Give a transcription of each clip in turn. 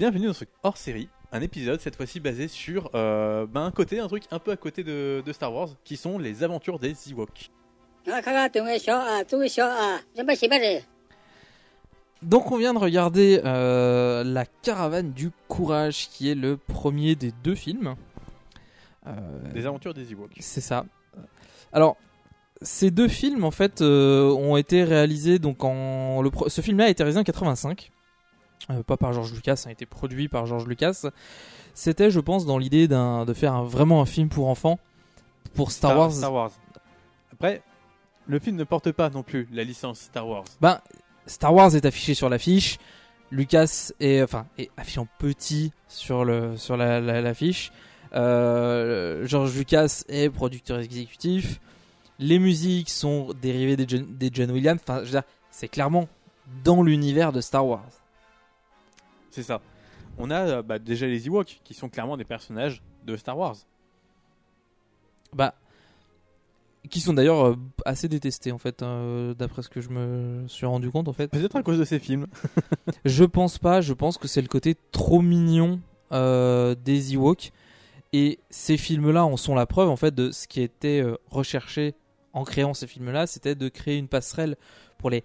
Bienvenue dans ce hors série, un épisode cette fois-ci basé sur euh, ben, un côté, un truc un peu à côté de, de Star Wars, qui sont les aventures des Ewoks. Donc on vient de regarder euh, La Caravane du Courage, qui est le premier des deux films. Euh, Des aventures des Ewoks. C'est ça. Alors, ces deux films, en fait, euh, ont été réalisés. Donc, en le pro- ce film-là a été réalisé en 85. Euh, pas par George Lucas, ça a été produit par George Lucas. C'était, je pense, dans l'idée de faire un- vraiment un film pour enfants. Pour Star, Wars. Star Wars. Après, le film ne porte pas non plus la licence Star Wars. Ben, Star Wars est affiché sur l'affiche. Lucas est, enfin, est affiché en petit sur le sur la- la- l'affiche. Euh, George Lucas est producteur exécutif. Les musiques sont dérivées des John, des John Williams. Enfin, je veux dire, c'est clairement dans l'univers de Star Wars. C'est ça. On a euh, bah, déjà les Ewoks, qui sont clairement des personnages de Star Wars. Bah, qui sont d'ailleurs euh, assez détestés en fait, euh, d'après ce que je me suis rendu compte en fait. Peut-être à cause de ces films. Je pense pas, je pense que c'est le côté trop mignon euh, des Ewoks. Et ces films-là en sont la preuve en fait de ce qui était recherché en créant ces films-là, c'était de créer une passerelle pour les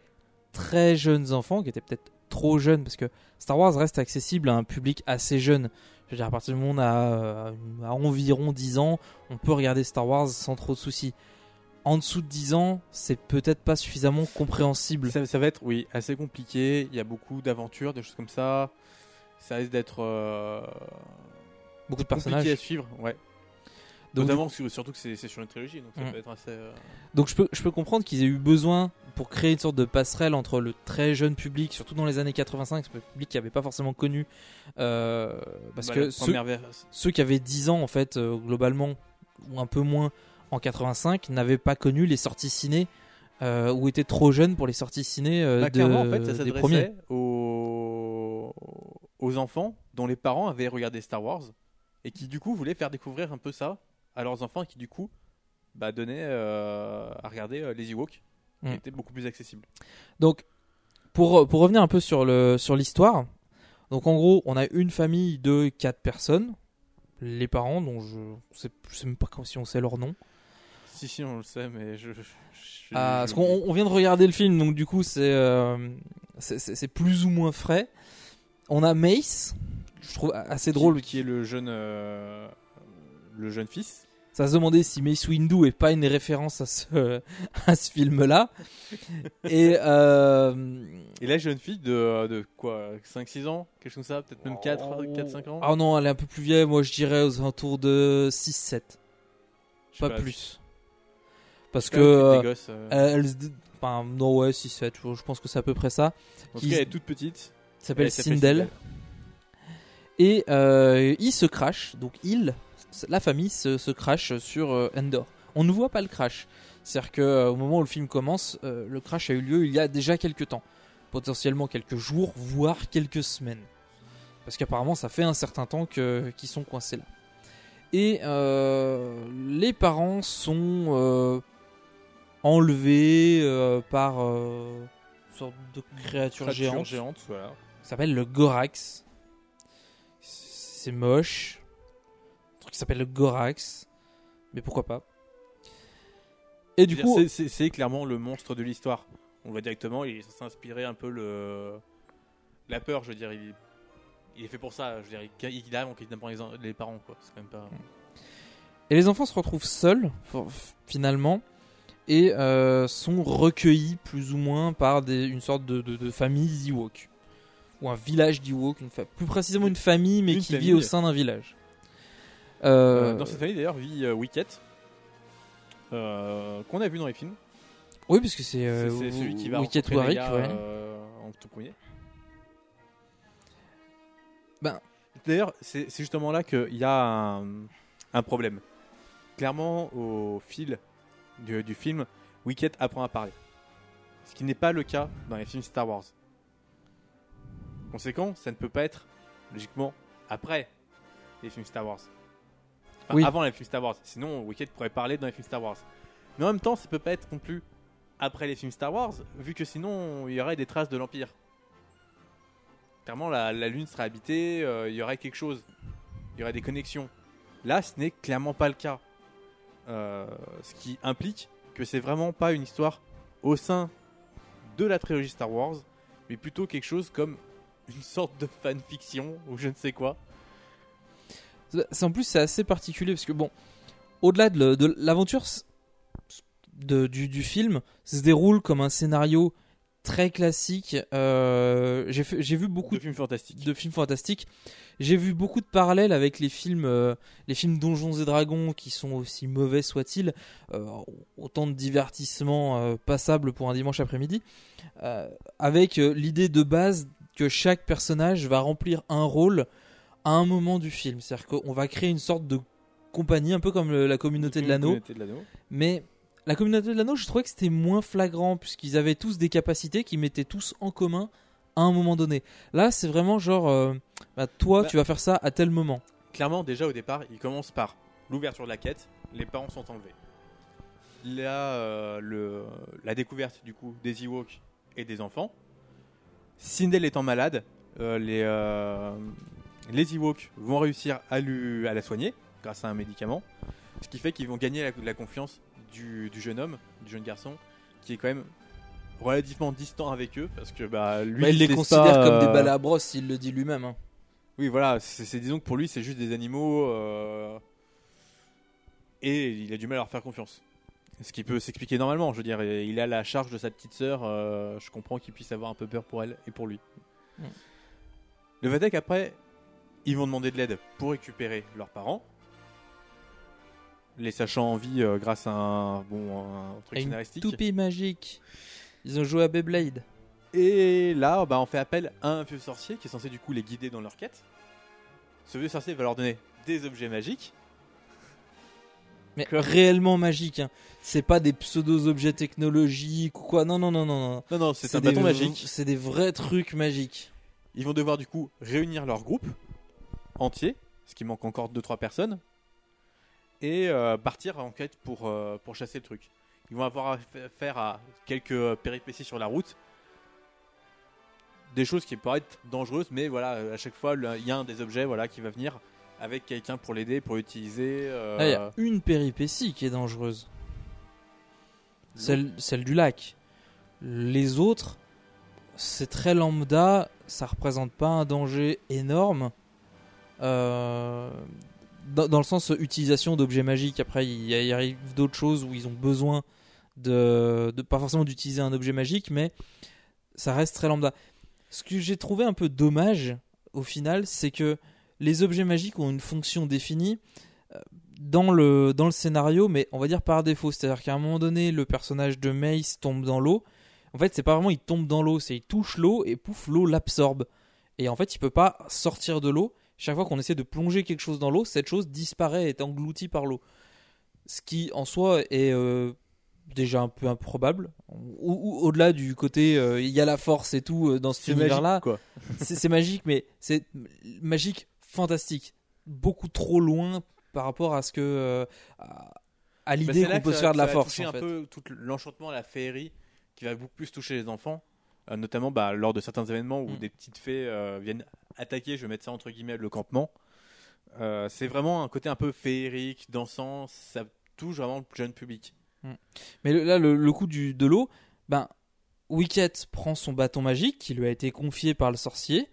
très jeunes enfants qui étaient peut-être trop jeunes parce que Star Wars reste accessible à un public assez jeune. Je veux dire, à partir du moment où on a, euh, à environ 10 ans, on peut regarder Star Wars sans trop de soucis. En dessous de 10 ans, c'est peut-être pas suffisamment compréhensible. Ça, ça va être, oui, assez compliqué. Il y a beaucoup d'aventures, des choses comme ça. Ça risque d'être euh, Beaucoup de compliqué personnages. à suivre. Ouais. Donc, Notamment, sur- surtout que c'est sur une trilogie, donc ça Mm. peut être assez. euh, Donc je peux, je peux comprendre qu'ils aient eu besoin pour créer une sorte de passerelle entre le très jeune public, surtout dans les années 85, ce public qui n'avait pas forcément connu, euh, parce bah, que ceux, qui avaient 10 ans en fait euh, globalement ou un peu moins en 85 n'avaient pas connu les sorties ciné ou étaient trop jeunes pour les sorties ciné Bah, de- en fait, ça des premiers. aux enfants dont les parents avaient regardé Star Wars et qui du coup voulaient faire découvrir un peu ça à leurs enfants qui du coup bah, donnaient euh, à regarder euh, les Ewoks qui Mm. étaient beaucoup plus accessibles. Donc, pour, pour revenir un peu sur le sur l'histoire, donc en gros, on a une famille de quatre personnes, les parents, dont je sais, je sais même pas si on sait leur nom. Si, si, on le sait, mais je. je- je- Ah, parce qu'on on vient de regarder le film, donc du coup c'est euh, c'est- plus ou moins frais. On a Mace, je trouve assez qui- drôle. Qui est le jeune, euh, le jeune fils. Ça se demandait si Mace Windu est pas une référence à ce à ce film-là. Et euh, Et la jeune fille de, de quoi 5-6 ans? Quelque chose comme ça? Peut-être même 4-5 ans? Ah non, elle est un peu plus vieille. Moi, je dirais aux alentours de 6-7, Je sais pas plus. Parce que euh, gosses, euh. elle, elle enfin, non ouais 6-7, je pense que c'est à peu près ça. En tout cas, elle est toute petite. s'appelle Elle s'appelle Sindel. Et euh, il se crash, donc il, la famille se, se crash sur euh, Endor. On ne voit pas le crash. C'est-à-dire qu'au moment où le film commence, euh, le crash a eu lieu il y a déjà quelques temps. Potentiellement quelques jours, voire quelques semaines. Parce qu'apparemment ça fait un certain temps que- qu'ils sont coincés là. Et euh, les parents sont euh, enlevés euh, par euh, une sorte de créature, Créature géante géante, voilà. s'appelle le Gorax. C'est moche. Qui s'appelle le Gorax. Mais pourquoi pas. Et du coup, c'est- clairement le monstre de l'histoire. On voit directement, il est censé inspirer un peu le la peur, je veux dire. Il, il est fait pour ça. Je veux dire, il, il arrive en kidnappant les, les parents, quoi. C'est quand même pas. Et les enfants se retrouvent seuls, finalement, et euh, sont recueillis plus ou moins par des- une sorte de, de, de famille Ewok. Ou un village d'Ewok, plus précisément une famille, mais Une qui famille. vit au sein d'un village. Euh, Euh, dans cette famille d'ailleurs vit euh, Wicket, euh, qu'on a vu dans les films. Oui, parce que c'est celui qui va ouais. euh, en tout premier. Ben. D'ailleurs, c'est justement là qu'il y a un, un problème. Clairement, au fil du, du film, Wicket apprend à parler. Ce qui n'est pas le cas dans les films Star Wars. Conséquent, ça ne peut pas être logiquement après les films Star Wars. Avant les films Star Wars. Sinon, Wicket pourrait parler dans les films Star Wars. Mais en même temps, ça peut pas être non plus après les films Star Wars, vu que sinon, il y aurait des traces de l'Empire. Clairement, la, la Lune serait habitée, euh, il y aurait quelque chose. Il y aurait des connexions. Là, ce n'est clairement pas le cas. Euh, ce qui implique que c'est vraiment pas une histoire au sein de la trilogie Star Wars, mais plutôt quelque chose comme une sorte de fanfiction ou je ne sais quoi. En plus c'est assez particulier parce que bon, au-delà de, l'aventure de- du, du film, ça se déroule comme un scénario très classique. Euh, j'ai vu beaucoup de films fantastiques. de films fantastiques. J'ai vu beaucoup de parallèles avec les films, euh, les films Donjons et Dragons, qui sont aussi mauvais soient-ils, euh, autant de divertissements passables pour un dimanche après-midi, avec l'idée de base que chaque personnage va remplir un rôle à un moment du film. C'est-à-dire qu'on va créer une sorte de compagnie, un peu comme le- la communauté de l'anneau, mais la communauté de l'anneau, je trouvais que c'était moins flagrant, puisqu'ils avaient tous des capacités qu'ils mettaient tous en commun à un moment donné. Là, c'est vraiment genre, euh, bah, toi, Bah. tu vas faire ça à tel moment. Clairement, déjà au départ, il commence par l'ouverture de la quête, les parents sont enlevés. Là, euh, le, la découverte du coup des Ewoks et des enfants. Sindel étant malade, euh, les, les Ewoks vont réussir à, lui, à la soigner grâce à un médicament. Ce qui fait qu'ils vont gagner la, la confiance du, du jeune homme, du jeune garçon, qui est quand même relativement distant avec eux parce que bah, lui Bah, il se les considère pas, comme des euh, balles à brosse, il le dit lui-même. hein. oui, voilà, c'est disons que pour lui, c'est juste des animaux euh, et il a du mal à leur faire confiance. Ce qui peut s'expliquer normalement, je veux dire, il a la charge de sa petite sœur, euh, je comprends qu'il puisse avoir un peu peur pour elle et pour lui. Mm. Le fait est qu'après, ils vont demander de l'aide pour récupérer leurs parents, les sachant en vie euh, grâce à un, bon, un truc Et une scénaristique. toupie magique. Ils ont joué à Beyblade. Et là, bah, on fait appel à un vieux sorcier qui est censé du coup les guider dans leur quête. Ce vieux sorcier va leur donner des objets magiques. Mais réellement magique. hein. C'est pas des pseudo-objets technologiques ou quoi. Non, non, non, non. non. Non, non, c'est un des bâton magique. C'est des vrais trucs magiques. Ils vont devoir du coup réunir leur groupe entier, ce qui manque encore 2-3 personnes, et euh, partir en quête pour, euh, pour chasser le truc. Ils vont avoir affaire à quelques euh, péripéties sur la route. Des choses qui pourraient être dangereuses, mais voilà, à chaque fois, il y a un des objets voilà, qui va venir avec quelqu'un pour l'aider, pour l'utiliser. euh, Là, il y a une péripétie qui est dangereuse. Celle, celle du lac. Les autres, c'est très lambda, ça représente pas un danger énorme. Euh, dans, le sens utilisation d'objets magiques. Après, il, il arrive d'autres choses où ils ont besoin de, de pas forcément d'utiliser un objet magique, mais ça reste très lambda. Ce que j'ai trouvé un peu dommage au final, c'est que les objets magiques ont une fonction définie euh, dans le, dans le scénario, mais on va dire par défaut. C'est-à-dire qu'à un moment donné, le personnage de Mace tombe dans l'eau. En fait, c'est pas vraiment il tombe dans l'eau, c'est il touche l'eau et pouf, l'eau l'absorbe. Et en fait, il peut pas sortir de l'eau. Chaque fois qu'on essaie de plonger quelque chose dans l'eau, cette chose disparaît et est engloutie par l'eau. Ce qui en soi est euh, déjà un peu improbable. Ou, ou au-delà du côté euh, il y a la force et tout euh, dans cet c'est magique, univers-là c'est c'est magique, mais c'est magique fantastique. Beaucoup trop loin par rapport à ce que euh, à, à Bah, l'idée c'est qu'on peut se faire de la force. en un fait. peu tout l'enchantement, la féerie qui va beaucoup plus toucher les enfants, notamment bah, lors de certains événements où Mm. des petites fées euh, viennent attaquer, je vais mettre ça entre guillemets, le campement. Euh, c'est vraiment un côté un peu féerique, dansant, ça touche vraiment le jeune public. Mais le- là, le, le coup du, de l'eau, ben, Wicket prend son bâton magique qui lui a été confié par le sorcier.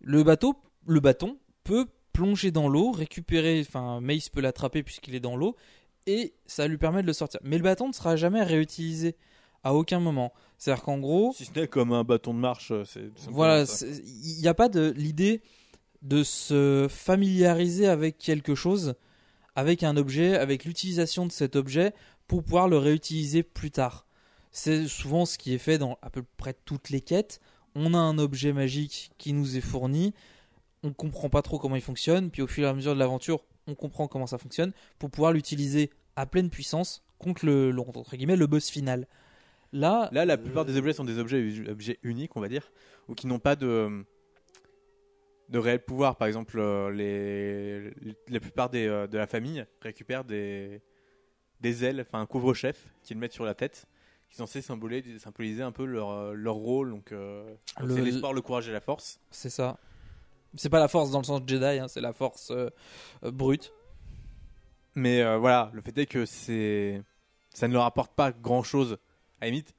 Le bateau, le bâton peut plonger dans l'eau, récupérer, enfin, Mace peut l'attraper puisqu'il est dans l'eau, et ça lui permet de le sortir. Mais le bâton ne sera jamais réutilisé à aucun moment. C'est-à-dire qu'en gros, Si ce n'est comme un bâton de marche, euh, c'est voilà, il n'y a pas de l'idée de se familiariser avec quelque chose, avec un objet, avec l'utilisation de cet objet pour pouvoir le réutiliser plus tard. C'est souvent ce qui est fait dans à peu près toutes les quêtes. On a un objet magique qui nous est fourni, on comprend pas trop comment il fonctionne, puis au fur et à mesure de l'aventure, on comprend comment ça fonctionne pour pouvoir l'utiliser à pleine puissance contre le, le- entre guillemets le boss final. Là, Là, la plupart des objets sont des objets, objets uniques, on va dire, ou qui n'ont pas de, de réel pouvoir. Par exemple, euh, les, la plupart des, euh, de la famille récupèrent des, des ailes, enfin un couvre-chef, qu'ils mettent sur la tête, qui sont censés symboliser, symboliser un peu leur, euh, leur rôle. Donc, euh, c'est l'espoir, le courage et la force. C'est ça. C'est pas la force dans le sens Jedi, hein, c'est la force euh, brute. Mais euh, voilà, le fait est que c'est, ça ne leur apporte pas grand-chose. À la limite,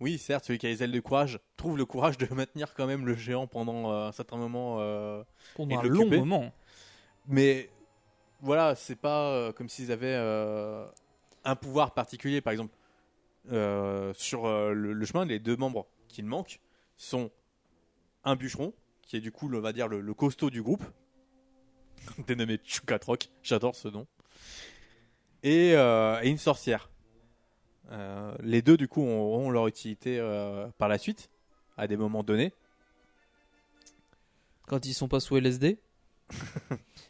oui, certes, celui qui a les ailes de courage trouve le courage de maintenir quand même le géant pendant euh, un certain moment. euh, Pendant un long moment. Mais voilà, c'est pas euh, comme s'ils avaient un pouvoir particulier. Par exemple, euh, sur euh, le, le chemin, les deux membres qu'il manque sont un bûcheron, qui est du coup, on va dire, le, le costaud du groupe, dénommé Chukatrok, j'adore ce nom, et, euh, et une sorcière. Euh, les deux, du coup, auront leur utilité euh, par la suite, à des moments donnés. Quand ils sont pas sous LSD.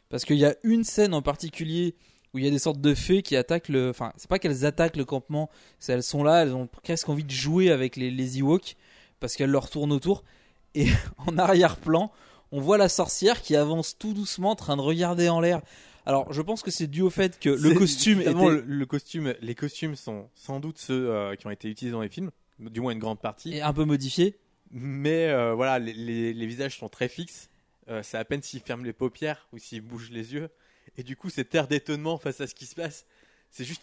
Parce qu'il y a une scène en particulier où il y a des sortes de fées qui attaquent le. Enfin, c'est pas qu'elles attaquent le campement, c'est elles sont là, elles ont presque envie de jouer avec les, les Ewoks parce qu'elles leur tournent autour. Et en arrière-plan, on voit la sorcière qui avance tout doucement en train de regarder en l'air. Alors, je pense que c'est dû au fait que le costume était. le, le costume, les costumes sont sans doute ceux euh, qui ont été utilisés dans les films, du moins une grande partie. est un peu modifié. Mais euh, voilà, les, les- les visages sont très fixes. Euh, c'est à peine s'ils ferment les paupières ou s'ils bougent les yeux. Et du coup, cet air d'étonnement face à ce qui se passe, c'est juste.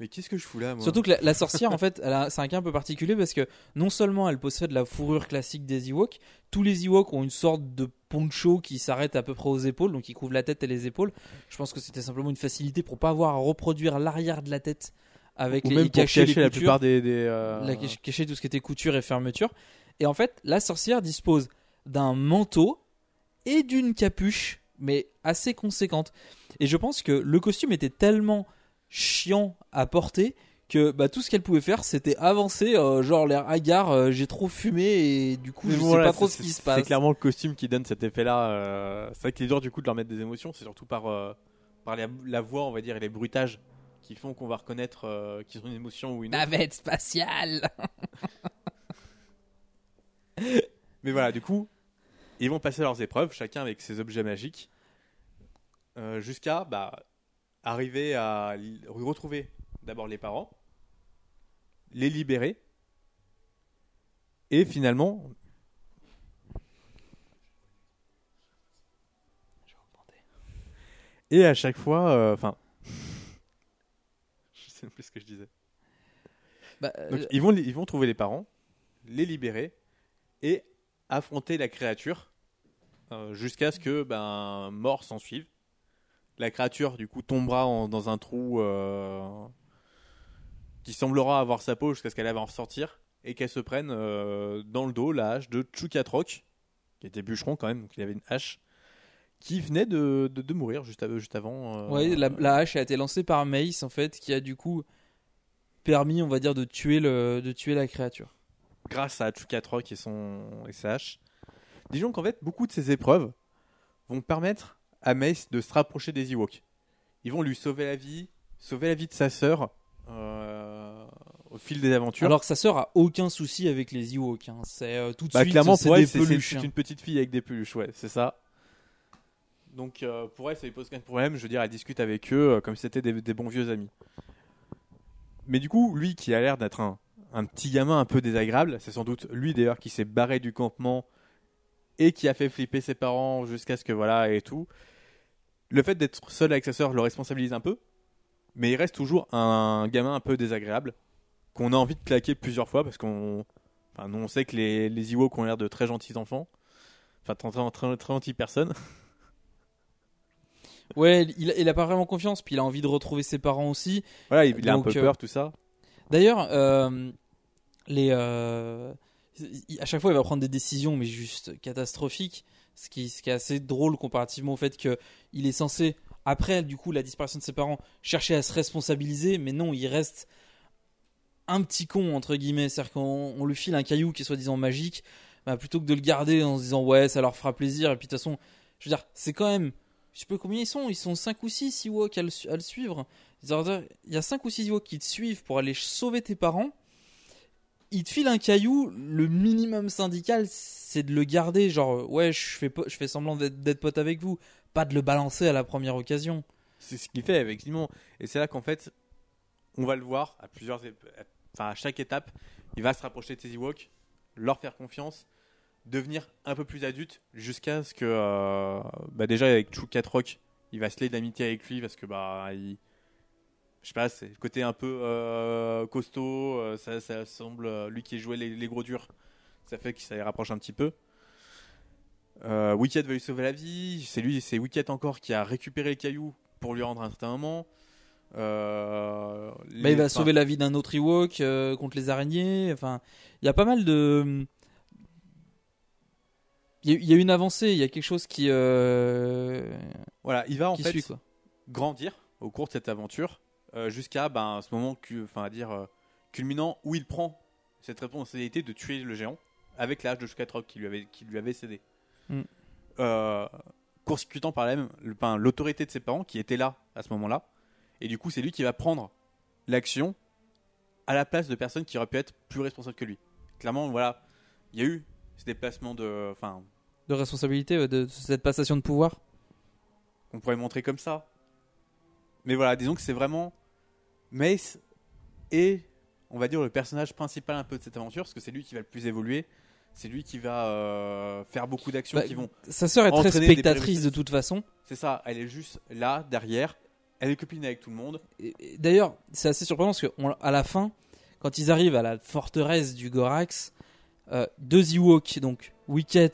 Mais qu'est-ce que je fous là, moi Surtout que la, la sorcière, en fait, c'est un cas un peu particulier parce que non seulement elle possède la fourrure classique des Ewoks, tous les Ewoks ont une sorte de poncho qui s'arrête à peu près aux épaules, donc qui couvre la tête et les épaules. Je pense que c'était simplement une facilité pour pas avoir à reproduire l'arrière de la tête avec Ou les même pour cacher, cacher les la plupart des. des, euh, la- cacher tout ce qui était couture et fermeture. Et en fait, la sorcière dispose d'un manteau et d'une capuche, mais assez conséquente. Et je pense que le costume était tellement chiant à porter que bah, tout ce qu'elle pouvait faire, c'était avancer, euh, genre l'air hagard, euh, j'ai trop fumé et du coup, Mais je voilà, sais pas trop c'est- ce qui se C'est passe. clairement le costume qui donne cet effet-là. euh, C'est vrai qu'il est dur du coup de leur mettre des émotions, c'est surtout par, euh, par la, la voix, on va dire, et les bruitages qui font qu'on va reconnaître euh, qu'ils ont une émotion ou une autre. Navette spatiale Mais voilà, du coup, ils vont passer leurs épreuves, chacun avec ses objets magiques, euh, jusqu'à bah, arriver à retrouver d'abord les parents, les libérer, et finalement. Et à chaque fois, euh, enfin, je sais même plus ce que je disais. Bah, Donc, euh, ils, vont, ils vont trouver les parents, les libérer et affronter la créature euh, jusqu'à ce que ben, mort s'en suive. La créature, du coup, tombera en- dans un trou euh, qui semblera avoir sa peau jusqu'à ce qu'elle va en ressortir et qu'elle se prenne euh, dans le dos la hache de Chukatrok, qui était bûcheron quand même, donc il avait une hache, qui venait de, de, de mourir juste, juste avant. euh, Ouais, la, la hache a été lancée par Mace en fait, qui a du coup permis, on va dire, de tuer le, de tuer la créature. grâce à Chukatrok et son et sa hache. Disons qu'en fait, beaucoup de ces épreuves vont permettre à Mace de se rapprocher des Ewoks. Ils vont lui sauver la vie, sauver la vie de sa sœur euh, au fil des aventures. Alors que sa sœur a aucun souci avec les Ewoks. hein. C'est euh, tout de bah, suite clairement, c'est pour elle, hein. une petite fille avec des peluches, ouais, c'est ça. Donc euh, pour elle, ça lui pose aucun problème. Je veux dire, elle discute avec eux comme si c'était des, des bons vieux amis. Mais du coup, lui qui a l'air d'être un, un petit gamin un peu désagréable, c'est sans doute lui d'ailleurs qui s'est barré du campement et qui a fait flipper ses parents jusqu'à ce que voilà et tout. Le fait d'être seul avec sa sœur le responsabilise un peu, mais il reste toujours un gamin un peu désagréable qu'on a envie de claquer plusieurs fois parce qu'on, enfin, nous, on sait que les les Ewoks ont l'air de très gentils enfants, enfin très très, très, très gentilles personnes. Ouais, il, il a pas vraiment confiance, puis il a envie de retrouver ses parents aussi. Voilà, il, il a un peu euh, peur tout ça. D'ailleurs, euh, les, euh, à chaque fois, il va prendre des décisions, mais juste catastrophiques. Ce qui, est assez drôle comparativement au fait que il est censé, après du coup la disparition de ses parents, chercher à se responsabiliser, mais non, il reste un petit con entre guillemets, c'est-à-dire qu'on on lui file un caillou qui est soi-disant magique, bah, plutôt que de le garder en se disant ouais, ça leur fera plaisir. Et puis de toute façon, je veux dire, c'est quand même, je sais pas combien ils sont, ils sont 5 ou 6 Ewoks à le, à le suivre. Il y a 5 ou 6 Ewoks qui te suivent pour aller sauver tes parents. Ils te filent un caillou, le minimum syndical, c'est de le garder, genre, euh, ouais, je fais, je fais semblant d'être pote avec vous, pas de le balancer à la première occasion. C'est ce qu'il fait effectivement, et c'est là qu'en fait, on va le voir à plusieurs, enfin à chaque étape, il va se rapprocher de ses Ewoks, leur faire confiance, devenir un peu plus adulte, jusqu'à ce que, euh, bah déjà avec Chou Rock, il va se lier d'amitié avec lui parce que bah il, je sais pas, c'est le côté un peu euh, costaud, euh, ça, ça semble euh, lui qui jouait les, les gros durs, ça fait que ça les rapproche un petit peu. Wicket va lui sauver la vie, c'est lui, c'est Wicket encore qui a récupéré le caillou pour lui rendre un certain moment. Euh, Bah, les- il va sauver la vie d'un autre Ewok contre les araignées. Enfin, il y a pas mal de. Il y, a- a une avancée, il y a quelque chose qui, Voilà, il va en fait suit grandir au cours de cette aventure euh, jusqu'à ben, ce moment, enfin à dire euh, culminant où il prend cette responsabilité de tuer le géant avec l'âge de Shkatrok qui lui avait qui lui avait cédé. Mm. Euh, court-circuitant par là même le- ben, l'autorité de ses parents qui étaient là à ce moment-là et du coup c'est lui qui va prendre l'action à la place de personnes qui auraient pu être plus responsables que lui. Clairement, voilà, il y a eu ce déplacement de, enfin, De responsabilité, de, de cette passation de pouvoir. qu'on pourrait montrer comme ça. Mais voilà, disons que c'est vraiment Mace et on va dire le personnage principal un peu de cette aventure, parce que c'est lui qui va le plus évoluer, c'est lui qui va euh, faire beaucoup d'actions Bah, qui vont. Sa sœur est très spectatrice de toute façon. C'est ça, elle est juste là derrière, elle est copine avec tout le monde. Et- et D'ailleurs, c'est assez surprenant parce qu'à la fin, quand ils arrivent à la forteresse du Gorax, euh, deux Ewoks, donc Wicket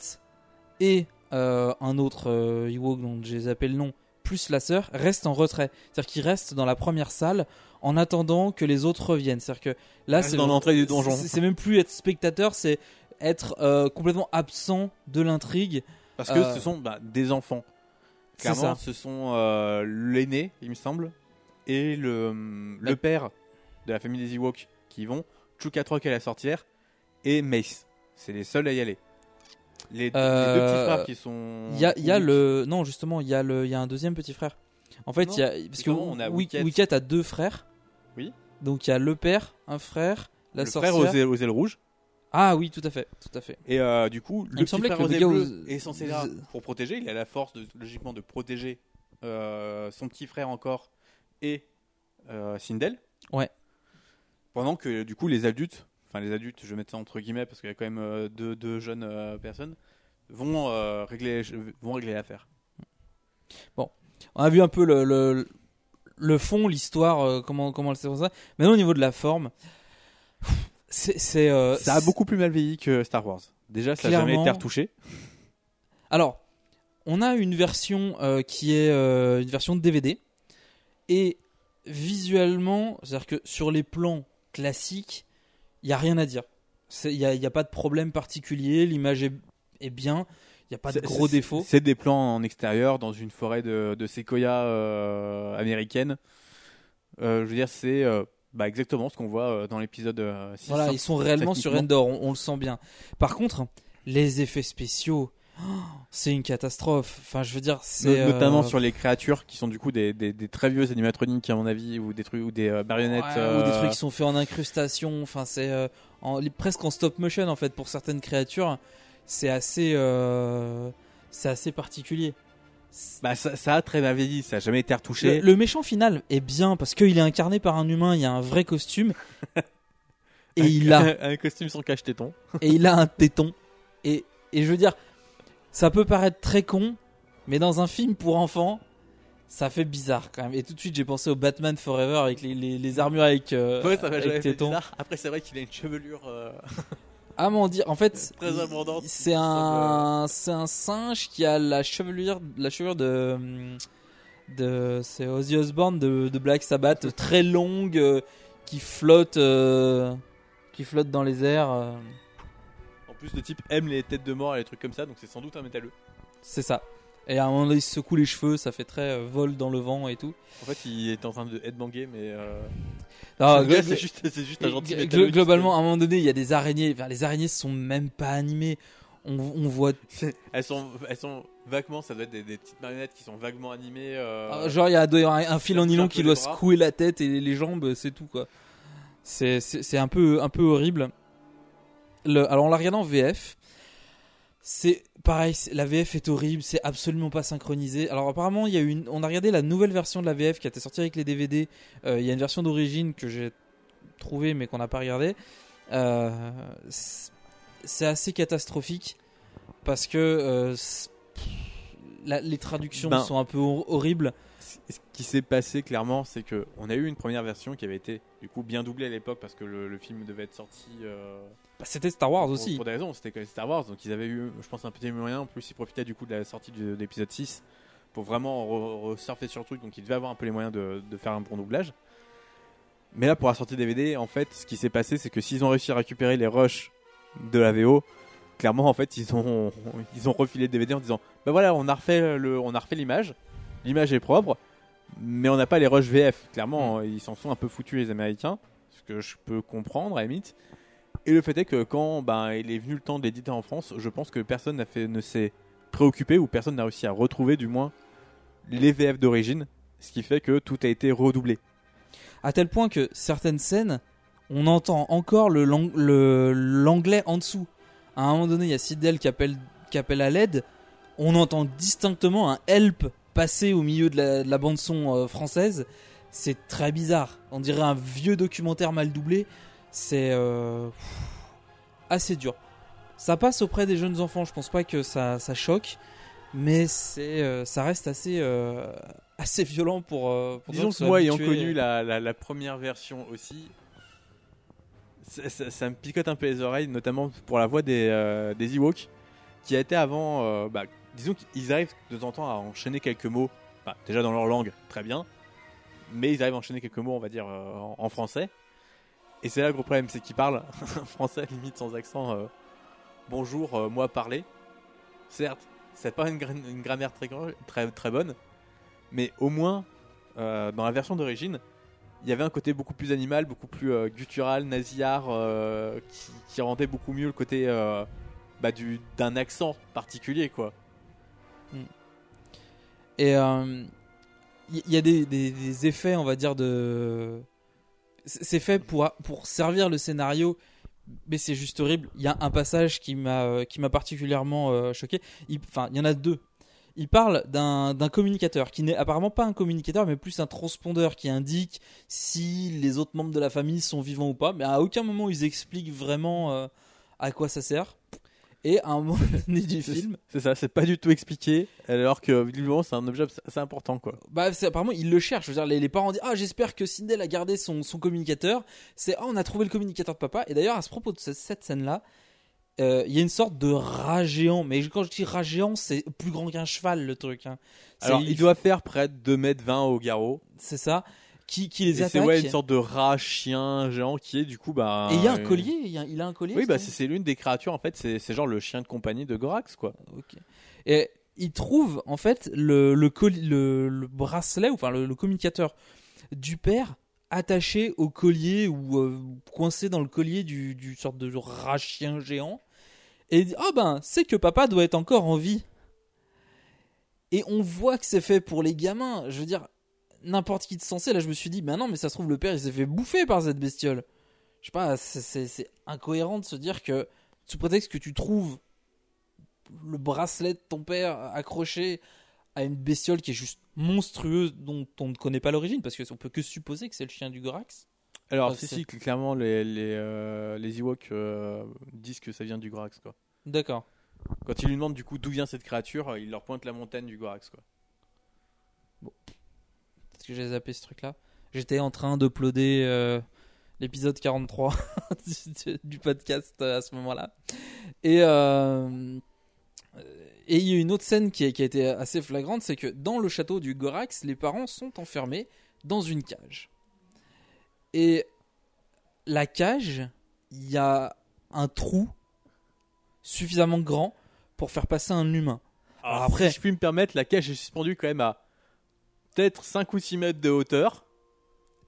et euh, un autre Ewok dont j'ai zappé le nom, plus la sœur, restent en retrait. C'est-à-dire qu'ils restent dans la première salle en attendant que les autres reviennent. C'est-à-dire que là, Reste c'est dans l'entrée du donjon. C'est même plus être spectateur, c'est être euh, complètement absent de l'intrigue. Parce que Euh, ce sont bah, des enfants. Clairement, ça. ce sont euh, l'aîné, il me semble, et le, père de la famille des Ewoks qui y vont, Chukatrok à la sortir, et Mace. C'est les seuls à y aller. Les, les deux petits frères qui sont. Il y a, y le non justement il y a le y a un deuxième petit frère. En fait il y a parce que justement, on a Wi- Wicket. Wicket a deux frères. Oui. Donc il y a le père, un frère, la le sorcière. frère aux ailes, aux ailes rouges. Ah oui tout à fait tout à fait. Et euh, du coup, Il le petit frère que aux le ailes bleues aux- est censé là pour protéger. Il a la force, de, logiquement, de protéger euh, son petit frère encore et euh, Sindel. Ouais. Pendant que, du coup, les adultes, enfin les adultes, je mets ça entre guillemets parce qu'il y a quand même euh, deux, deux jeunes euh, personnes, vont, régler, vont régler l'affaire. On a vu un peu le le, le fond l'histoire euh, comment comment elle s'est ça. Maintenant au niveau de la forme c'est euh, Ça a beaucoup plus mal vieilli que Star Wars. Déjà, ça n'a jamais été retouché. Alors, on a une version euh, qui est euh, une version de DVD. Et visuellement, c'est-à-dire que sur les plans classiques, il n'y a rien à dire. Il n'y a, y a pas de problème particulier, l'image est, est bien, n'y a pas de gros défauts. C'est des plans en extérieur dans une forêt de, de séquoia euh, américaine. Euh, je veux dire, c'est euh, bah, exactement ce qu'on voit dans l'épisode euh, 6. Voilà, ils sont réellement sur. Endor, on, on le sent bien. Par contre, les effets spéciaux, oh, c'est une catastrophe. Enfin, je veux dire, c'est. No- notamment sur les créatures qui sont du coup des, des, des très vieux animatroniques à mon avis ou des trucs ou des marionnettes Ouais, ou des trucs qui sont faits en incrustation. Enfin, c'est en- presque en stop motion en fait pour certaines créatures. C'est assez, euh, c'est assez particulier. Bah, ça, ça a très bien vieilli, ça a jamais été retouché. le méchant final est bien parce qu'il est incarné par un humain, il y a un vrai costume. et il a un costume sans cache-téton. et il a un téton. Et, et je veux dire, ça peut paraître très con, mais dans un film pour enfants, ça fait bizarre quand même. Et tout de suite, j'ai pensé au Batman Forever avec les, les, les armures avec, euh, Ouais, ça avec jamais fait téton. bizarre. Après, c'est vrai qu'il a une chevelure. euh, Ah, mon dire, en fait, Très il- abondante. C'est un, c'est un singe qui a la chevelure, la chevelure de, de, c'est Ozzy Osbourne de, de Black Sabbath, très longue, euh, qui flotte, euh, qui flotte dans les airs. euh, En plus, le type aime les têtes de mort et les trucs comme ça, donc c'est sans doute un métalleux. c'est ça. Et à un moment donné, il se secoue les cheveux, ça fait très euh, vol dans le vent et tout. En fait, il est en train de headbanger, mais. Euh... Gars, glo- c'est juste, c'est juste un gentil métalleux. globalement, à un moment donné, il y a des araignées. Enfin, les araignées sont même pas animées. On, on voit. Elles sont, elles sont vaguement, ça doit être des, des petites marionnettes qui sont vaguement animées. euh, Ah, Genre, il y a un, un fil en nylon qui doit secouer la tête et les jambes, c'est tout quoi. C'est c'est un peu un peu horrible. Le, alors, on l'a regardé en VF. C'est pareil, la VF est horrible, c'est absolument pas synchronisé. Alors apparemment, il y a une, on a regardé la nouvelle version de la VF qui a été sortie avec les DVD. Euh, il y a une version d'origine que j'ai trouvée mais qu'on n'a pas regardée. Euh, c'est- assez catastrophique parce que euh, la- les traductions Ben, sont un peu hor- horribles. Ce qui s'est passé clairement, c'est que on a eu une première version qui avait été du coup bien doublée à l'époque parce que le, le film devait être sorti. euh, Bah, C'était Star Wars pour, aussi. pour des raisons, c'était quand même Star Wars, donc ils avaient eu, je pense, un petit moyen. En plus, ils profitaient du coup de la sortie de, de l'épisode 6 pour vraiment re- resurfer sur le truc, donc ils devaient avoir un peu les moyens de, de faire un bon doublage. Mais là, pour la sortie DVD, en fait, ce qui s'est passé, c'est que s'ils ont réussi à récupérer les rushs de la VO, clairement, en fait, ils ont, ils ont refilé le DVD en disant Bah voilà, on a refait le, on a refait l'image, l'image est propre, mais on n'a pas les rushs VF. Clairement, ils s'en sont un peu foutus, les Américains, ce que je peux comprendre à limite. Et le fait est que quand ben, il est venu le temps de l'éditer en France, je pense que personne n'a fait, ne s'est préoccupé ou personne n'a réussi à retrouver du moins les VF d'origine, ce qui fait que tout a été redoublé. À tel point que certaines scènes, on entend encore le- l'anglais en dessous. À un moment donné, il y a Sidel qui appelle, qui appelle à l'aide. On entend distinctement un help passer au milieu de la, de la bande son euh, française. C'est très bizarre. On dirait un vieux documentaire mal doublé. C'est euh, assez dur. Ça passe auprès des jeunes enfants. Je pense pas que ça, ça choque, mais c'est, euh, ça reste assez, euh, assez violent pour. pour Disons que moi, ayant connu la, la- la première version aussi, ça, ça- ça me picote un peu les oreilles, notamment pour la voix des, des Ewoks, qui a été avant. bah, disons qu'ils arrivent de temps en temps à enchaîner quelques mots, déjà dans leur langue, très bien, mais ils arrivent à enchaîner quelques mots, on va dire, euh, en, français. Et c'est là le gros problème, c'est qu'ils parlent français limite sans accent. euh, Bonjour, euh, moi parler. Certes, c'est pas une, une grammaire très, très, très bonne, mais au moins, dans la version d'origine, il y avait un côté beaucoup plus animal, beaucoup plus guttural, nasillard, qui, qui rendait beaucoup mieux le côté bah, du- d'un accent particulier, quoi. Et il y, y a des, effets, on va dire, de. C'est fait pour, pour servir le scénario, mais c'est juste horrible. Il y a un passage qui m'a euh, particulièrement euh, choqué. Enfin, il y en a deux. Il parle d'un communicateur qui n'est apparemment pas un communicateur, mais plus un transpondeur qui indique si les autres membres de la famille sont vivants ou pas. Mais à aucun moment ils expliquent vraiment euh, à quoi ça sert. Et à un moment donné du film, C'est ça, c'est pas du tout expliqué, alors que visiblement c'est un objet assez important, quoi. Bah, apparemment, ils le cherchent. Je veux dire, les, les parents disent Ah, j'espère que Sindel a gardé son, son communicateur. C'est Ah, on a trouvé le communicateur de papa. Et d'ailleurs, à ce propos de ce- cette scène-là, euh, il y a une sorte de rat géant. Mais quand je dis rat géant, c'est plus grand qu'un cheval, le truc. hein. Alors, il doit faire près de 2 mètres 20 au garrot. C'est ça. Qui, qui les Et c'est attaque. ouais, une sorte de rat chien géant qui est du coup bah. Et il y a un euh, collier. Il, y a, il a un collier. Oui, bah ce c'est l'une des créatures en fait, c'est genre le chien de compagnie de Gorax quoi. Ok. Et il trouve en fait le, le, le, le bracelet, ou enfin le, le communicateur du père attaché au collier ou euh, coincé dans le collier du, du sorte de rat chien géant. Et il dit Ah ben, c'est que papa doit être encore en vie. Et on voit que c'est fait pour les gamins. Je veux dire, n'importe qui de sensé, là je me suis dit Ben non, mais ça se trouve, le père il s'est fait bouffer par cette bestiole. Je sais pas, c'est- incohérent de se dire que, sous prétexte que tu trouves le bracelet de ton père accroché à une bestiole qui est juste monstrueuse dont on ne connaît pas l'origine parce qu'on peut que supposer que c'est le chien du Gorax. Alors, Ah, si, c'est- si, clairement, les, les, euh, les Ewoks euh, disent que ça vient du Gorax, quoi. D'accord. Quand ils lui demandent du coup d'où vient cette créature, euh, il leur pointe la montagne du Gorax, quoi. Parce que j'ai zappé ce truc-là. J'étais en train d'uploader euh, l'épisode 43 du- du podcast euh, à ce moment-là. Et euh, et il y a une autre scène qui a, qui a été assez flagrante, c'est que dans le château du Gorax, les parents sont enfermés dans une cage. Et la cage, il y a un trou suffisamment grand pour faire passer un humain. Alors après- si je puis me permettre, la cage est suspendue quand même à peut-être 5 ou 6 mètres de hauteur.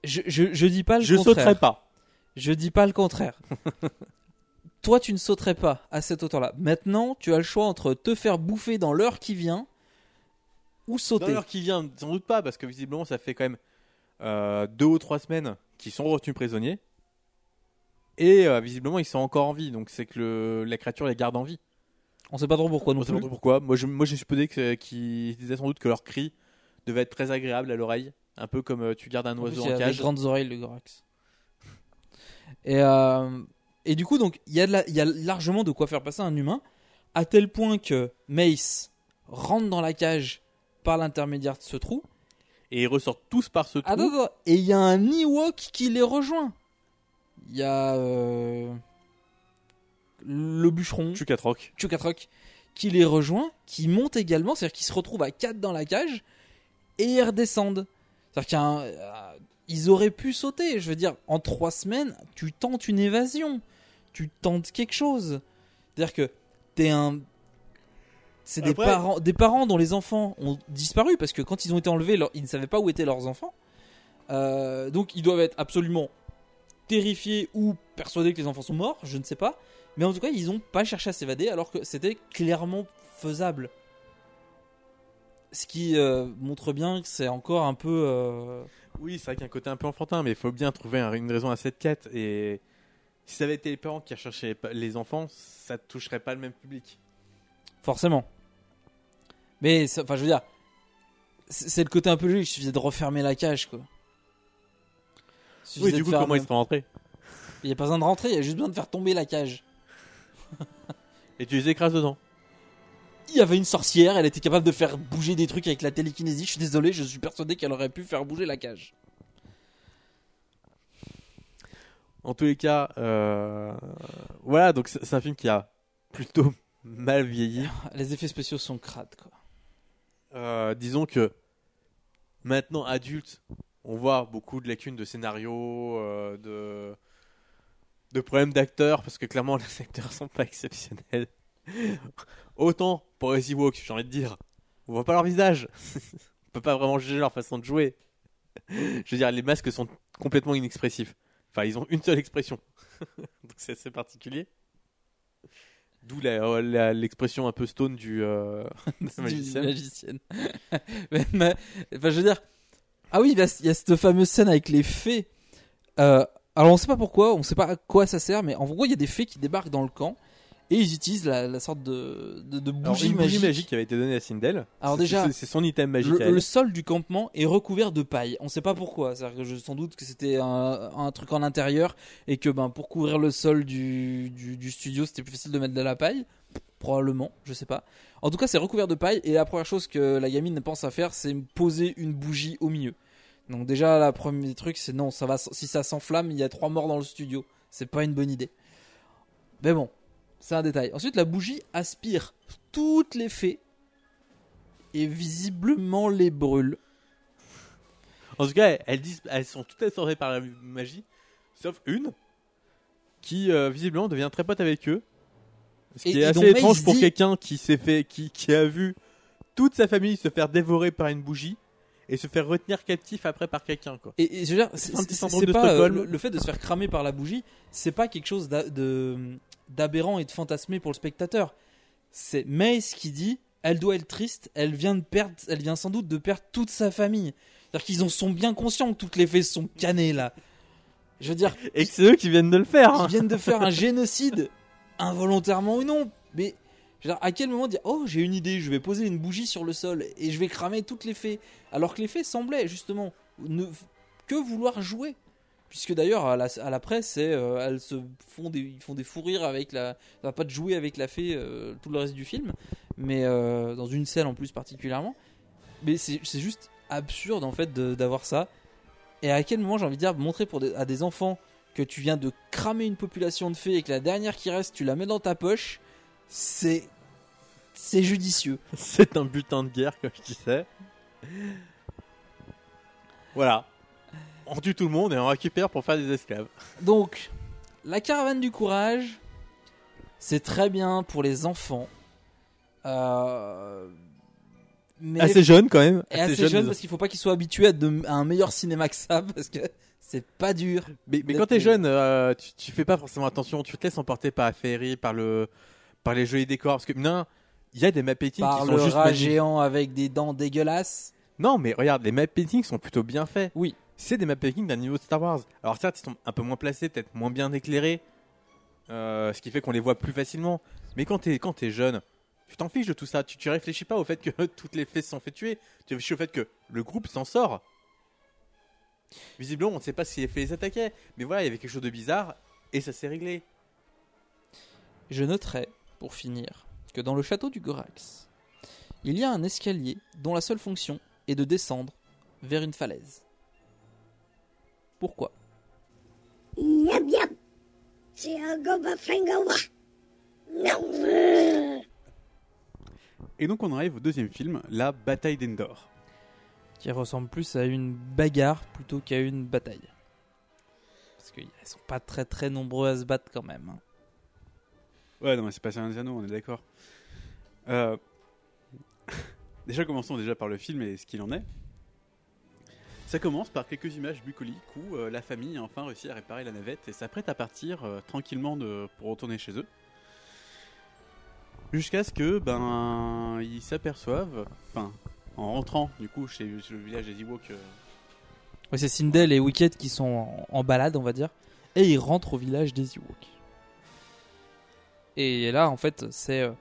Je, je, je dis pas le Je contraire. sauterai pas. Je dis pas le contraire. Toi, tu ne sauterais pas à cette hauteur-là. Maintenant, tu as le choix entre te faire bouffer dans l'heure qui vient ou Dans sauter. l'heure qui vient, sans doute pas, parce que visiblement, ça fait quand même euh, deux ou trois semaines qu'ils sont retenus prisonniers. Et euh, visiblement, ils sont encore en vie. Donc, c'est que le- la créature les garde en vie. On sait pas trop pourquoi non On sait pas trop pourquoi. Moi, je- moi, j'ai supposé qu'ils disaient sans doute que leur cri devait être très agréable à l'oreille. Un peu comme euh, tu gardes un En plus, oiseau il y en a des cage. grandes oreilles, le Gorax. Et, euh, et du coup, donc, il y, a de la- il y a largement de quoi faire passer un humain, à tel point que Mace rentre dans la cage par l'intermédiaire de ce trou. Et ils ressortent tous par ce trou. Attends, attends. Et il y a un Ewok qui les rejoint. Il y a euh, le bûcheron, Chukatrok. Chukatrok, qui les rejoint, qui monte également, c'est-à-dire qu'ils se retrouvent à 4 dans la cage et ils redescendent. C'est-à-dire qu'il y a un- euh, auraient pu sauter. Je veux dire, en 3 semaines, tu tentes une évasion, tu tentes quelque chose. C'est-à-dire que t'es un. C'est des parents, des parents dont les enfants ont disparu parce que quand ils ont été enlevés, leur- ils ne savaient pas où étaient leurs enfants. Euh, donc ils doivent être absolument terrifiés ou persuadés que les enfants sont morts, je ne sais pas. Mais en tout cas, ils n'ont pas cherché à s'évader alors que c'était clairement faisable. Ce qui euh, montre bien que c'est encore un peu. euh, Oui, c'est vrai qu'il y a un côté un peu enfantin, mais il faut bien trouver un- une raison à cette quête. Et si ça avait été les parents qui recherchaient les enfants, ça toucherait pas le même public. Forcément. Mais, ça- enfin, je veux dire, c'est c'est le côté un peu logique. Il suffisait de refermer la cage, quoi. Il Oui, suffisait du de coup, faire comment un- ils seraient rentrés? Il n'y a pas besoin de rentrer, il y a juste besoin de faire tomber la cage. Et tu les écrases dedans. Il y avait une sorcière, elle était capable de faire bouger des trucs avec la télékinésie. Je suis désolé, je suis persuadé qu'elle aurait pu faire bouger la cage. En tous les cas, euh, voilà, donc c'est un film qui a plutôt mal vieilli. Les effets spéciaux sont crades, quoi. Euh, disons que maintenant adulte, on voit beaucoup de lacunes de scénario, euh, de de problèmes d'acteurs parce que clairement les acteurs sont pas exceptionnels. Autant pour les Ewoks, j'ai envie de dire, on voit pas leur visage, on peut pas vraiment juger leur façon de jouer. Je veux dire, les masques sont complètement inexpressifs. Enfin, ils ont une seule expression, donc c'est assez particulier. D'où la- l'expression un peu stone du, euh, enfin, je veux dire. Ah oui, il y a- il y a cette fameuse scène avec les fées. Euh, alors, on sait pas pourquoi, on sait pas à quoi ça sert, mais en gros, il y a des fées qui débarquent dans le camp et ils utilisent la, la sorte de, de, de Alors, bougie une magique. bougie magique qui avait été donnée à Sindel. Alors déjà, c'est son item magique. Le, sol du campement est recouvert de paille. On sait pas pourquoi. C'est-à-dire que je, sans doute que c'était un, un truc en intérieur et que ben, pour couvrir le sol du, du, du studio, c'était plus facile de mettre de la paille. Probablement, je sais pas. En tout cas, c'est recouvert de paille et la première chose que la gamine pense à faire, c'est poser une bougie au milieu. Donc déjà, la premier truc, c'est non, ça va, si ça s'enflamme, il y a trois morts dans le studio. C'est pas une bonne idée. Mais bon, c'est un détail. Ensuite, la bougie aspire toutes les fées et visiblement les brûle. En tout cas, elles, disent, elles sont toutes assorées par la magie, sauf une qui euh, visiblement devient très pote avec eux. Ce qui Et- est et assez étrange pour dit- quelqu'un qui s'est fait, qui, qui a vu toute sa famille se faire dévorer par une bougie et se faire retenir captif après par quelqu'un quoi. Et, et je veux dire, c'est pas euh, le, le fait de se faire cramer par la bougie, c'est pas quelque chose d'aberrant et de fantasmé pour le spectateur. C'est Mace qui dit, elle doit être triste, elle vient de perdre, elle vient sans doute de perdre toute sa famille. C'est-à-dire qu'ils en sont bien conscients que toutes les fées sont canées là. Je veux dire, Et que c'est eux qui viennent de le faire. hein. ils viennent de faire un génocide, involontairement ou non. Mais À quel moment dire oh j'ai une idée, je vais poser une bougie sur le sol et je vais cramer toutes les fées, alors que les fées semblaient justement ne que vouloir jouer. Puisque d'ailleurs à la, à la presse, euh, elles se font des, ils font des fous rires avec la, ça va pas de jouer avec la fée euh, tout le reste du film, mais euh, dans une scène en plus particulièrement. Mais c'est juste absurde en fait d'avoir ça. Et à quel moment j'ai envie de dire montrer pour à des enfants que tu viens de cramer une population de fées et que la dernière qui reste tu la mets dans ta poche, c'est c'est judicieux. C'est un butin de guerre, comme je disais. Voilà. On tue tout le monde et on récupère pour faire des esclaves. Donc, la caravane du courage, c'est très bien pour les enfants. Euh, mais Assez jeune quand même. et assez, jeune parce qu'il faut pas qu'ils soient habitués à, de- à un meilleur cinéma que ça parce que c'est pas dur. Mais, quand t'es jeune, euh, tu, tu fais pas forcément attention. Tu te laisses emporter par la féerie, par le, par les jolis décors. Parce que non, il y a des map paintings Par qui le sont juste rat géant avec des dents dégueulasses. Non, mais regarde, les map paintings sont plutôt bien faits. Oui. C'est des map paintings d'un niveau de Star Wars. Alors certes, ils sont un peu moins placés, peut-être moins bien éclairés, euh, ce qui fait qu'on les voit plus facilement. Mais quand t'es quand t'es jeune, tu t'en fiches de tout ça. Tu, tu réfléchis pas au fait que toutes les fées se sont fait tuer. Tu réfléchis au fait que le groupe s'en sort. Visiblement, on ne sait pas si les fées les attaquaient, mais voilà, il y avait quelque chose de bizarre et ça s'est réglé. Je noterai, pour finir, que dans le château du Gorax, il y a un escalier dont la seule fonction est de descendre vers une falaise. Pourquoi? Yap yap. C'est un goba flingawa. Non. Et donc on arrive au deuxième film, la bataille d'Endor. Qui ressemble plus à une bagarre plutôt qu'à une bataille. Parce qu'elles sont pas très très nombreux à se battre quand même. Ouais, non, mais c'est pas un des Anneaux, on est d'accord. Euh, déjà, commençons déjà par le film et ce qu'il en est. Ça commence par quelques images bucoliques où euh, la famille a enfin réussi à réparer la navette et s'apprête à partir euh, tranquillement pour retourner chez eux. Jusqu'à ce que, ben, ils s'aperçoivent, enfin, en rentrant du coup chez, le village des Ewoks, Ouais, c'est Sindel et Wicked qui sont en, en balade, on va dire. Et ils rentrent au village des Ewoks. Et là, en fait, c'est euh,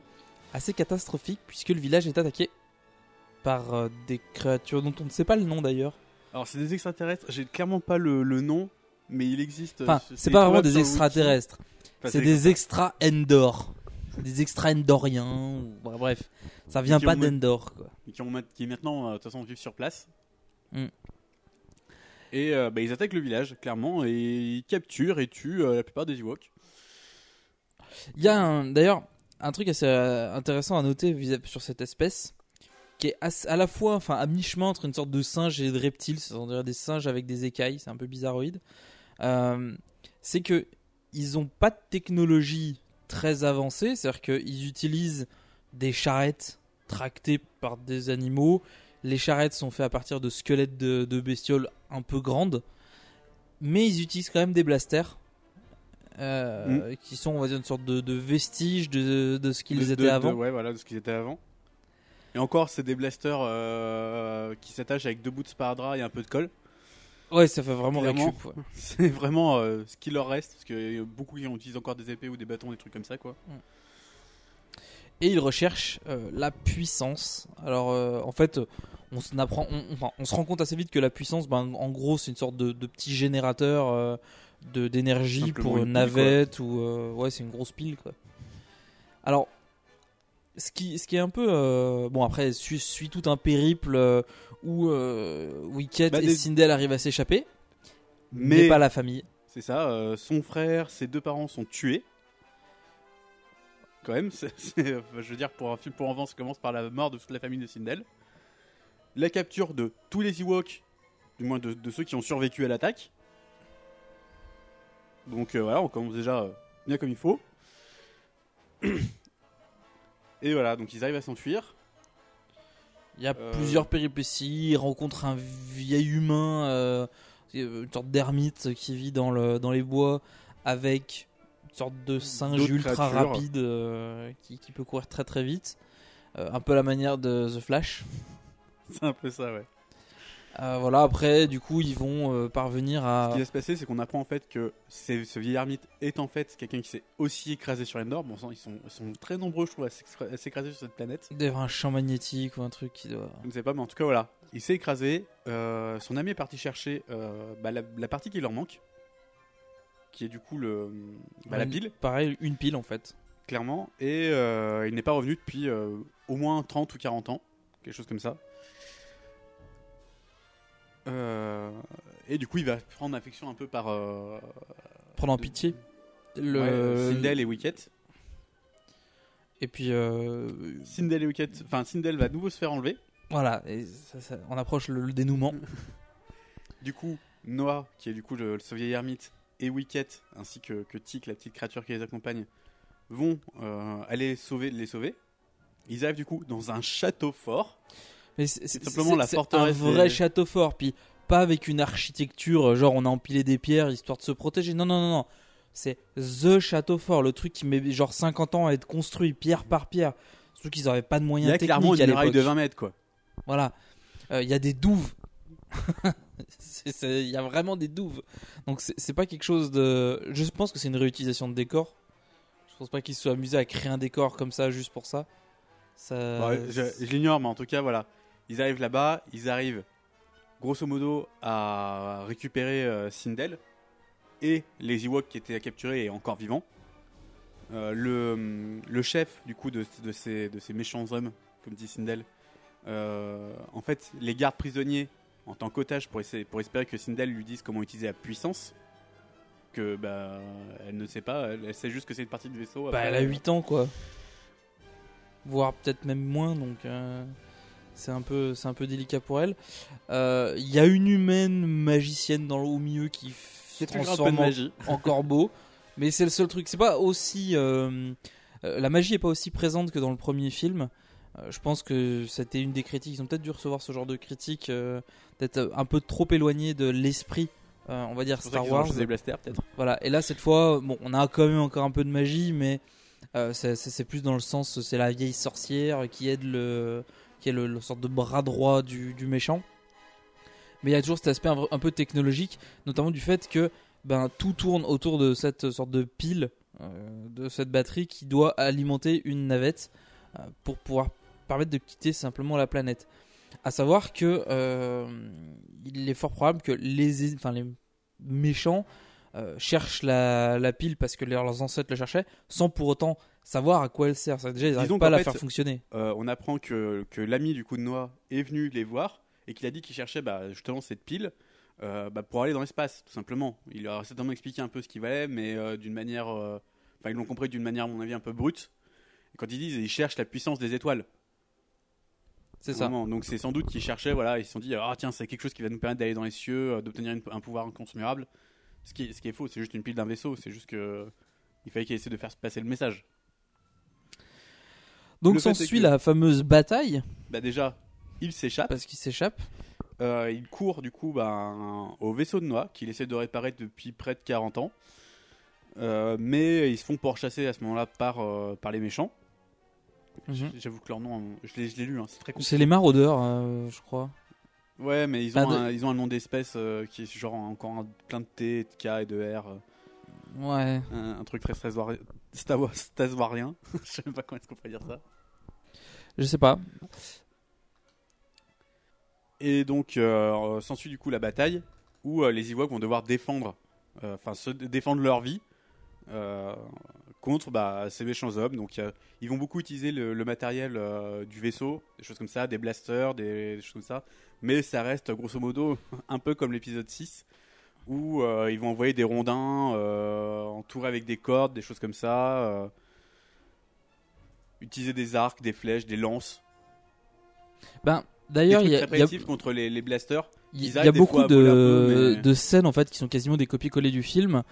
assez catastrophique puisque le village est attaqué par euh, des créatures dont on ne sait pas le nom d'ailleurs. Alors c'est des extraterrestres, j'ai clairement pas le, le nom, mais il existe. Enfin, euh, c'est pas vraiment des extraterrestres. Enfin, c'est des extra Endor. Des extra Endoriens. ou- bah, bref, ça vient pas d'Endor. quoi. qui, ont qui maintenant, de toute façon, vivent sur place. Mm. Et euh, bah, ils attaquent le village, clairement, et ils capturent et tuent euh, la plupart des Ewoks. Il y a d'ailleurs un truc assez euh, intéressant à noter sur cette espèce qui est à la fois enfin à mi-chemin entre une sorte de singe et de reptile, c'est-à-dire des singes avec des écailles, c'est un peu bizarroïde. Euh, c'est que ils ont pas de technologie très avancée, c'est-à-dire qu'ils utilisent des charrettes tractées par des animaux. Les charrettes sont faites à partir de squelettes de bestioles un peu grandes, mais ils utilisent quand même des blasters. Euh, qui sont on va dire une sorte de, de vestiges de, de ce qu'ils étaient avant. ouais, voilà, de ce qu'ils étaient avant. Et encore, c'est des blasters euh, qui s'attachent avec deux bouts de sparadrap et un peu de colle. Ouais, ça fait vraiment récup. ouais. C'est vraiment euh, ce qui leur reste, parce a beaucoup qui utilisent encore des épées ou des bâtons, des trucs comme ça, quoi. Et ils recherchent euh, la puissance. Alors, euh, en fait, on, apprend, on, se rend compte assez vite que la puissance, ben, en gros, c'est une sorte de, de petit générateur d'énergie pour une pile, navette ou euh, ouais, c'est une grosse pile quoi. Alors, ce qui, ce qui est un peu euh, bon après suit, suit tout un périple euh, où Wicked Bah, et des- Sindel arrivent à s'échapper, mais, Mais pas la famille. c'est ça, son frère, ses deux parents sont tués. Quand même, je veux dire, pour un film pour enfants, ça commence par la mort de toute la famille de Sindel. La capture de tous les Ewoks, du moins de, de ceux qui ont survécu à l'attaque. Donc euh, voilà, on commence déjà euh, bien comme il faut. Et voilà, donc ils arrivent à s'enfuir. Il y a Euh, plusieurs péripéties. Il rencontre un vieil humain, euh, une sorte d'ermite qui vit dans, le, dans les bois avec une sorte de singe D'autres ultra créatures. rapide euh, qui, qui peut courir très très vite. Euh, un peu la manière de The Flash. C'est un peu ça, ouais. Euh, voilà, après, du coup, ils vont euh, parvenir Ce qui à. va se passer, c'est qu'on apprend en fait que ce vieil ermite est en fait quelqu'un qui s'est aussi écrasé sur Endor. Bon, sang, ils sont, ils sont très nombreux, je trouve, à s'écra- à s'écraser sur cette planète. d'avoir un champ magnétique ou un truc qui doit. Je ne sais pas, mais en tout cas, voilà. Il s'est écrasé. euh, son ami est parti chercher bah, la, la partie qui leur manque, qui est du coup le, bah, la pile, Pareil, une pile en fait. clairement. Et il n'est pas revenu depuis au moins 30 ou 40 ans, quelque chose comme ça. Euh, et du coup, il va prendre affection un peu par. euh, Prendre en de- pitié. Le... Sindel et Wicket. Et puis, euh, Sindel et Wicket. Enfin, Sindel va de nouveau se faire enlever. voilà, et ça- ça- on approche le, le dénouement. Du coup, Noah, qui est du coup le, ce vieil ermite, et Wicket, ainsi que, que Tic, la petite créature qui les accompagne, vont euh, aller sauver, les sauver. Ils arrivent du coup dans un château fort. Mais c'est simplement la forteresse un vrai château fort, puis pas avec une architecture, euh, genre on a empilé des pierres histoire de se protéger. Non, non, non, non. C'est THE château fort, le truc qui met genre 50 ans à être construit pierre par pierre. Surtout qu'ils n'avaient pas de Il y moyens a techniques clairement une muraille de 20 mètres, quoi. Voilà. Euh, Il y a des douves. Il y a vraiment des douves. Donc c'est pas quelque chose de. Je pense que c'est une réutilisation de décor. Je pense pas qu'ils se soient amusés à créer un décor comme ça juste pour ça. ça... Bah, je je l'ignore, mais en tout cas, voilà. Ils arrivent là-bas, ils arrivent grosso modo à récupérer euh, Sindel et les Ewoks qui étaient capturés et encore vivants. Euh, le, le chef du coup de, de ces, de ces méchants hommes, comme dit Sindel, euh, en fait les garde prisonniers en tant qu'otage pour, essayer- pour espérer que Sindel lui dise comment utiliser la puissance. Que bah elle ne sait pas, elle, elle sait juste que c'est une partie du vaisseau. Bah, elle a 8 ans quoi. Voire peut-être même moins, donc euh, c'est un, peu, c'est un peu délicat pour elle. Euh, Il y a une humaine magicienne dans le, au milieu qui transforme en, magie. en corbeau, mais c'est le seul truc. C'est pas aussi. euh, euh, la magie est pas aussi présente que dans le premier film. Euh, je pense que c'était une des critiques. Ils ont peut-être dû recevoir ce genre de critique, euh, d'être un peu trop éloigné de l'esprit, euh, on va dire, Star Wars. des blasters, peut-être. Voilà, et là cette fois, bon, on a quand même encore un peu de magie, mais euh, c'est plus dans le sens, c'est la vieille sorcière qui aide le, qui est le, le sorte de bras droit du, méchant. Mais il y a toujours cet aspect un, peu technologique, notamment du fait que ben tout tourne autour de cette sorte de pile, euh, de cette batterie qui doit alimenter une navette euh, pour pouvoir permettre de quitter simplement la planète. À savoir que euh, il est fort probable que les, enfin les méchants cherchent la pile parce que leurs ancêtres la cherchaient, sans pour autant savoir à quoi elle sert. Ça, déjà, ils n'arrivent pas à la fait, faire fonctionner. euh, on apprend que, que l'ami du coup de Noah est venu les voir et qu'il a dit qu'il cherchait bah, justement cette pile euh, bah, pour aller dans l'espace, tout simplement. Il leur a certainement expliqué un peu ce qu'il valait, mais euh, d'une manière. Enfin, ils l'ont compris d'une manière, à mon avis, un peu brute. Et quand ils disent ils cherchent la puissance des étoiles. C'est ça. Donc c'est sans doute qu'ils cherchaient, voilà, ils se sont dit ah tiens, c'est quelque chose qui va nous permettre d'aller dans les cieux, d'obtenir un pouvoir inconsommable. Ce qui, est, ce qui est faux, c'est juste une pile d'un vaisseau, c'est juste que. Il fallait qu'ils essaient de faire passer le message. Donc s'ensuit que- la fameuse bataille, Bah déjà, il s'échappe. parce qu'il s'échappe. Euh, il court du coup ben, au vaisseau de Noah qu'il essaie de réparer depuis près de 40 ans. Euh, mais ils se font pourchasser à ce moment-là par, euh, par les méchants. Mhm. J'avoue que leur nom, je l'ai lu, hein, c'est très compliqué. C'est les maraudeurs, je crois. Ouais, mais ils ont, de- un, ils ont un nom d'espèce qui est genre encore un- plein de T, de K et de R. Ouais. un, un truc très Stawa- Staswarien. je sais même pas comment est-ce qu'on pourrait dire ça. Je sais pas. Et donc, euh, s'ensuit du coup la bataille où euh, les Ewoks vont devoir défendre, euh, enfin, se défendre leur vie euh, contre bah, ces méchants hommes. Donc, euh, ils vont beaucoup utiliser le, le matériel euh, du vaisseau, des choses comme ça, des blasters, des, des choses comme ça. Mais ça reste grosso modo un peu comme l'épisode 6 où euh, ils vont envoyer des rondins euh, entourés avec des cordes, des choses comme ça. euh, utiliser des arcs, des flèches, des lances. Ben, d'ailleurs, il y a, très il y a- préventifs contre les, les blasters. Il y Ils a arrivent des beaucoup de, peu, mais- de scènes en fait qui sont quasiment des copier-coller du film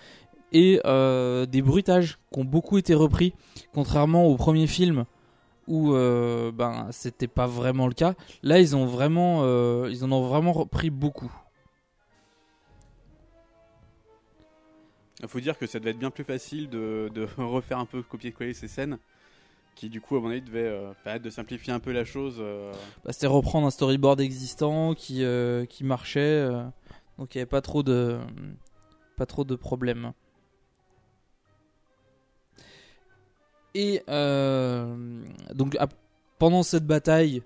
et euh, des bruitages qui ont beaucoup été repris, contrairement au premier film où euh, ben c'était pas vraiment le cas. Là, ils ont vraiment, euh, ils en ont vraiment repris beaucoup. Il faut dire que ça devait être bien plus facile de, refaire un peu copier-coller ces scènes qui du coup à mon avis devait euh, permettre de simplifier un peu la chose. euh. Bah, C'était reprendre un storyboard existant qui, euh, marchait, donc il n'y avait pas trop de pas trop de problèmes. Et donc pendant cette bataille,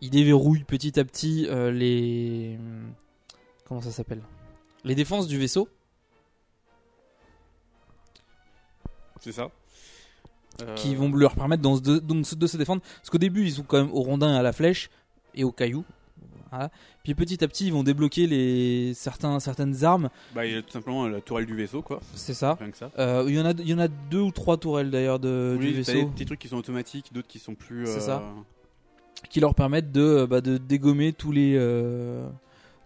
il déverrouille petit à petit les comment ça s'appelle? Les défenses du vaisseau. C'est ça. Euh, qui vont leur permettre dans- de, donc, de se défendre. Parce qu'au début, ils sont quand même au rondin et à la flèche et au caillou. Voilà. Puis petit à petit, ils vont débloquer les, certains, certaines armes. Bah, il y a tout simplement la tourelle du vaisseau, quoi. C'est ça. Euh, il, y en a, il y en a deux ou trois tourelles d'ailleurs de, oui, du t'as des vaisseau petits trucs qui sont automatiques, d'autres qui sont plus. C'est euh, ça. qui leur permettent de, bah, de dégommer tous les, euh,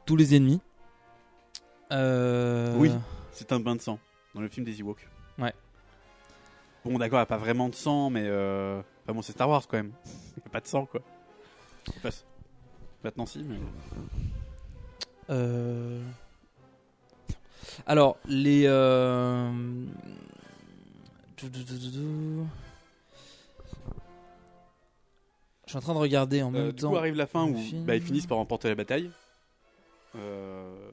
tous les ennemis. Euh, Oui, c'est un bain de sang dans le film des Ewoks. Ouais. Bon, d'accord, il n'y a pas vraiment de sang, mais. Euh... Enfin bon, c'est Star Wars quand même. Il n'y a pas de sang, quoi. Enfin, maintenant, si, mais. Euh, Alors, les. euh, Je suis en train de regarder en Euh, même du temps. coup, arrive la fin où bah, ils finissent par remporter la bataille. Euh,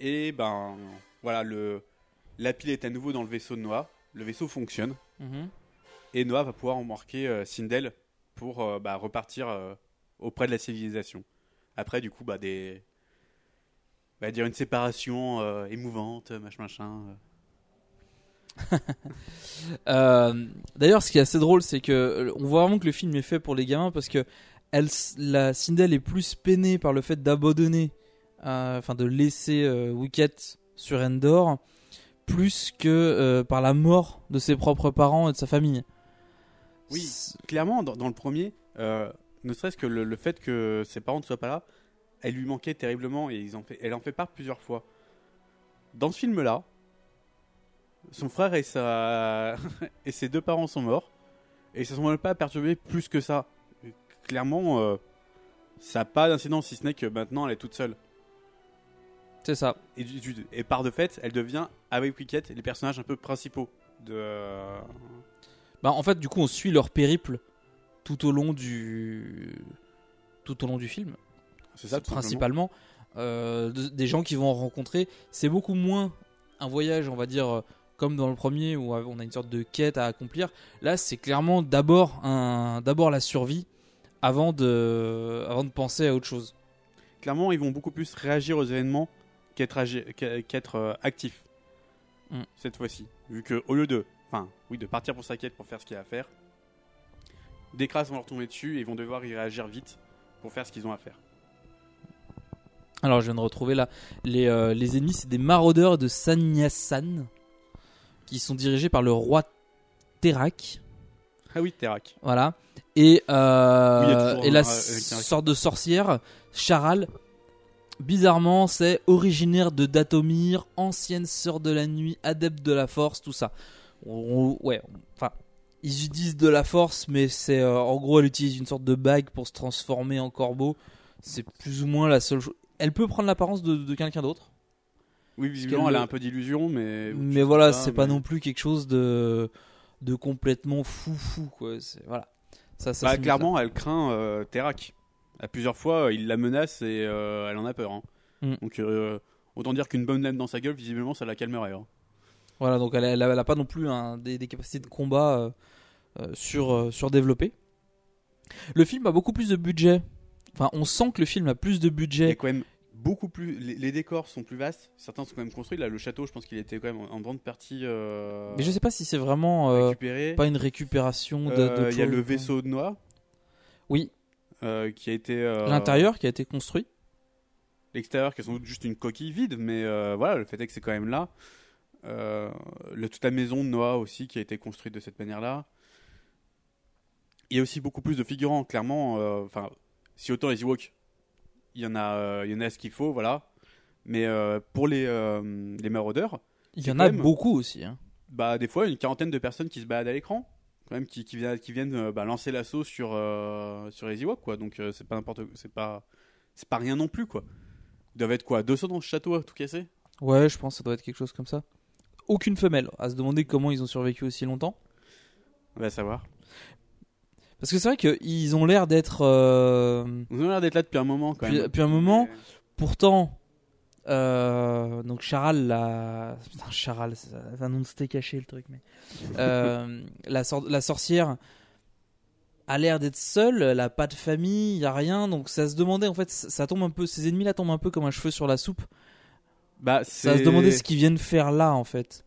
et ben voilà, le, la pile est à nouveau dans le vaisseau de Noah. Le vaisseau fonctionne. Mhm. Et Noah va pouvoir embarquer euh, Sindel pour euh, bah, repartir euh, auprès de la civilisation. Après, du coup, bah, des. Bah, dire une séparation euh, émouvante, machin, machin. euh. D'ailleurs, ce qui est assez drôle, c'est que on voit vraiment que le film est fait pour les gamins parce que elle, la Sindel est plus peinée par le fait d'abandonner, euh, enfin de laisser Wicket sur Endor, plus que euh, par la mort de ses propres parents et de sa famille. Oui, clairement, dans, dans le premier, euh, ne serait-ce que le, le fait que ses parents ne soient pas là, elle lui manquait terriblement et ils en fait, elle en fait part plusieurs fois. Dans ce film-là, son frère et, sa... et ses deux parents sont morts et ils se sont même pas perturbés plus que ça. Clairement, euh, ça n'a pas d'incidence si ce n'est que maintenant elle est toute seule. C'est ça. Et, par de fait, elle devient, avec Wicket, les personnages un peu principaux de. Bah, en fait, du coup, on suit leur périple tout au long du tout au long du film. C'est ça, tout principalement euh, de- des gens qui vont rencontrer. C'est beaucoup moins un voyage, on va dire, euh, comme dans le premier où euh, on a une sorte de quête à accomplir. Là, c'est clairement d'abord un d'abord la survie avant de avant de penser à autre chose. clairement, ils vont beaucoup plus réagir aux événements qu'être euh, actifs Mm. cette fois-ci. Vu que au lieu de, enfin, oui, de partir pour sa quête pour faire ce qu'il y a à faire, des crasses vont leur tomber dessus et vont devoir y réagir vite pour faire ce qu'ils ont à faire. Alors, je viens de retrouver là les euh, les ennemis, c'est des maraudeurs de Sanyasan qui sont dirigés par le roi Terak. Ah oui, Terak. Voilà. Et, euh, Oui, et la un- euh, sorte de sorcière, Charal, bizarrement, c'est originaire de Datomir, ancienne sœur de la nuit, adepte de la force, tout ça. On- on- ouais, enfin, ils utilisent de la force, mais c'est euh, en gros, elle utilise une sorte de bague pour se transformer en corbeau. C'est plus ou moins la seule chose. Elle peut prendre l'apparence de, de quelqu'un d'autre. Oui, visiblement, elle a un peu d'illusion, mais. Mais voilà, c'est pas non plus quelque chose de, de complètement fou fou quoi. Voilà. Ça, ça Bah, clairement, elle craint euh, Terak. À plusieurs fois, euh, il la menace et euh, elle en a peur. hein. Mm. Donc, euh, autant dire qu'une bonne lame dans sa gueule, visiblement, ça la calmerait. hein. Voilà, donc elle, elle, a- elle a pas non plus des, des capacités de combat sur, surdéveloppées. Le film a beaucoup plus de budget. Enfin, on sent que le film a plus de Il y budget. a quand même beaucoup plus. Les, les décors sont plus vastes. Certains sont quand même construits. Là, le château, je pense qu'il était quand même en, en grande partie euh, Mais je sais pas si c'est vraiment euh, récupéré. pas une récupération de. Euh, Il y a le vaisseau de Noah Oui, euh, qui a été. euh, l'intérieur qui a été construit. L'extérieur qui est sans doute juste une coquille vide, mais euh, voilà, le fait est que c'est quand même là. Le, toute la maison de Noah aussi qui a été construite de cette manière-là. Il y a aussi beaucoup plus de figurants, clairement. Enfin, si autant les Ewoks, il y en a, il y en a ce qu'il faut, voilà. Mais pour les, les maraudeurs, Il y en a même- beaucoup aussi. hein. bah, des fois, une quarantaine de personnes qui se baladent à l'écran, même, qui, qui viennent, qui viennent euh, bah, lancer l'assaut sur, euh, sur les Ewoks, quoi. Donc, euh, c'est pas n'importe c'est pas, c'est pas rien non plus, quoi. Ils doivent être quoi 200 dans ce château à tout casser? Ouais, je pense que ça doit être quelque chose comme ça. Aucune femelle. À se demander comment ils ont survécu aussi longtemps. On va savoir. Parce que c'est vrai qu'ils ont l'air d'être. euh, Ils ont l'air d'être là depuis un moment quand même. depuis un moment. Pourtant, euh, donc Charal, la. Putain, Charal, c'est un nom de steak caché le truc, mais. Euh, la, sor- la sorcière a l'air d'être seule, elle a pas de famille, il y a rien, donc ça se demandait en fait, ça tombe un peu, ces ennemis là tombent un peu comme un cheveu sur la soupe. Bah, Ça se demandait ce qu'ils viennent faire là en fait.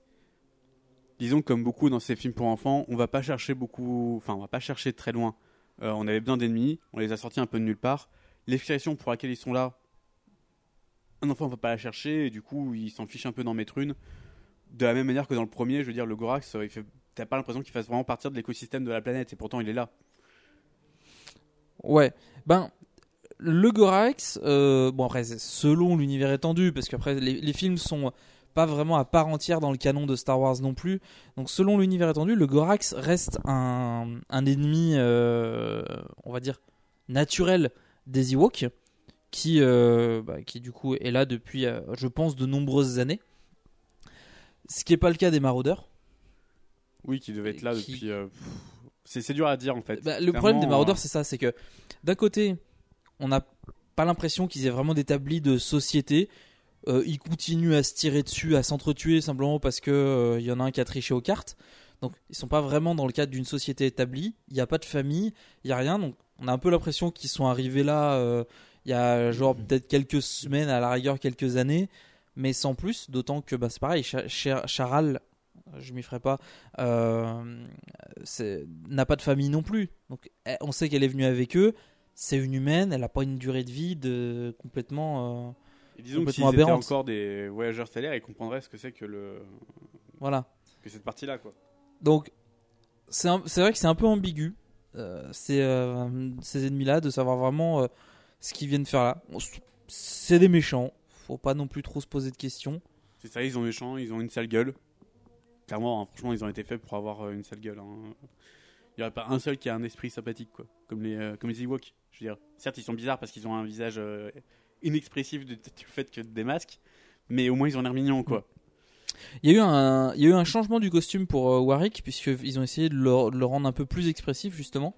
disons que comme beaucoup dans ces films pour enfants, on va pas chercher beaucoup, enfin on va pas chercher très loin. Euh, on avait besoin d'ennemis, on les a sortis un peu de nulle part. L'explication pour laquelle ils sont là, un enfant va pas la chercher et du coup il s'en fiche un peu d'en mettre une. De la même manière que dans le premier, je veux dire le Gorax, euh, il fait, t'as pas l'impression qu'il fasse vraiment partir de l'écosystème de la planète et pourtant il est là. Ouais, ben le Gorax, euh, bon après selon l'univers étendu, parce qu'après les, les films sont pas vraiment à part entière dans le canon de Star Wars non plus. Donc selon l'univers étendu, le Gorax reste un, un ennemi, euh, on va dire, naturel des Ewoks, qui, euh, bah, qui du coup est là depuis, euh, je pense, de nombreuses années. Ce qui n'est pas le cas des maraudeurs. Oui, qui devait être là Qui- depuis. euh, c'est dur à dire en fait. Bah, le problème des Clairement, maraudeurs, euh, c'est ça, c'est que d'un côté, on n'a pas l'impression qu'ils aient vraiment d'établi de société. Euh, ils continuent à se tirer dessus, à s'entretuer simplement parce que euh, il y en a un qui a triché aux cartes. Donc ils sont pas vraiment dans le cadre d'une société établie. Il n'y a pas de famille, il y a rien. Donc on a un peu l'impression qu'ils sont arrivés là euh, il y a genre peut-être quelques semaines, à la rigueur quelques années, mais sans plus. D'autant que bah, c'est pareil, Cha- Cha- Charal, je m'y ferai pas, euh, n'a pas de famille non plus. Donc elle- on sait qu'elle est venue avec eux. C'est une humaine, elle n'a pas une durée de vie de complètement. euh, et disons que s'ils complètement étaient encore des voyageurs stellaires, ils comprendraient ce que c'est que le Voilà. que cette partie-là quoi. Donc, c'est vrai que c'est un peu ambigu, euh, ces, euh, ces ennemis-là, de savoir vraiment euh, ce qu'ils viennent faire là. C'est des méchants, faut pas non plus trop se poser de questions. C'est ça, ils ont méchants, ils ont une sale gueule. Clairement, hein, franchement, ils ont été faits pour avoir euh, une sale gueule. hein. Il n'y aurait pas un seul qui a un esprit sympathique, quoi. Comme les, euh, comme les Ewoks. Je veux dire, certes, ils sont bizarres parce qu'ils ont un visage euh, inexpressif du, du fait que des masques, mais au moins ils ont l'air mignons, quoi. Il y, a eu un, il y a eu un changement du costume pour euh, Warwick, puisqu'ils ont essayé de le, de le rendre un peu plus expressif, justement.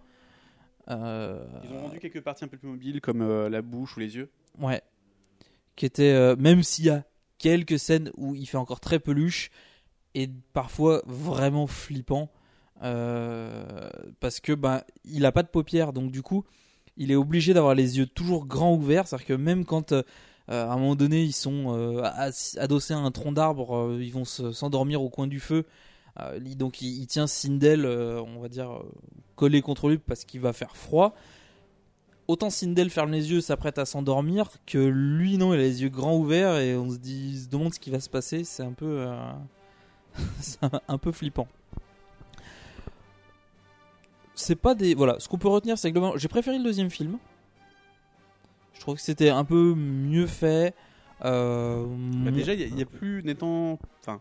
Euh, Ils ont rendu quelques parties un peu plus mobiles, comme euh, la bouche ou les yeux. Ouais. Qui était, euh, même s'il y a quelques scènes où il fait encore très peluche et parfois vraiment flippant parce que ben il a pas de paupières donc du coup il est obligé d'avoir les yeux toujours grands ouverts c'est à dire que même quand à un moment donné ils sont adossés à un tronc d'arbre ils vont se- s'endormir au coin du feu donc il, il tient Sindel euh, on va dire euh, collé contre lui parce qu'il va faire froid autant Sindel ferme les yeux, s'apprête à s'endormir, que lui, non, il a les yeux grands ouverts et on se, dit, se demande ce qui va se passer. C'est un peu, euh, un, peu flippant. C'est pas des. Voilà, ce qu'on peut retenir, c'est que globalement, j'ai préféré le deuxième film. Je trouve que c'était un peu mieux fait. Euh, Bah, déjà, il y a- il y, a plus n'étant. Enfin,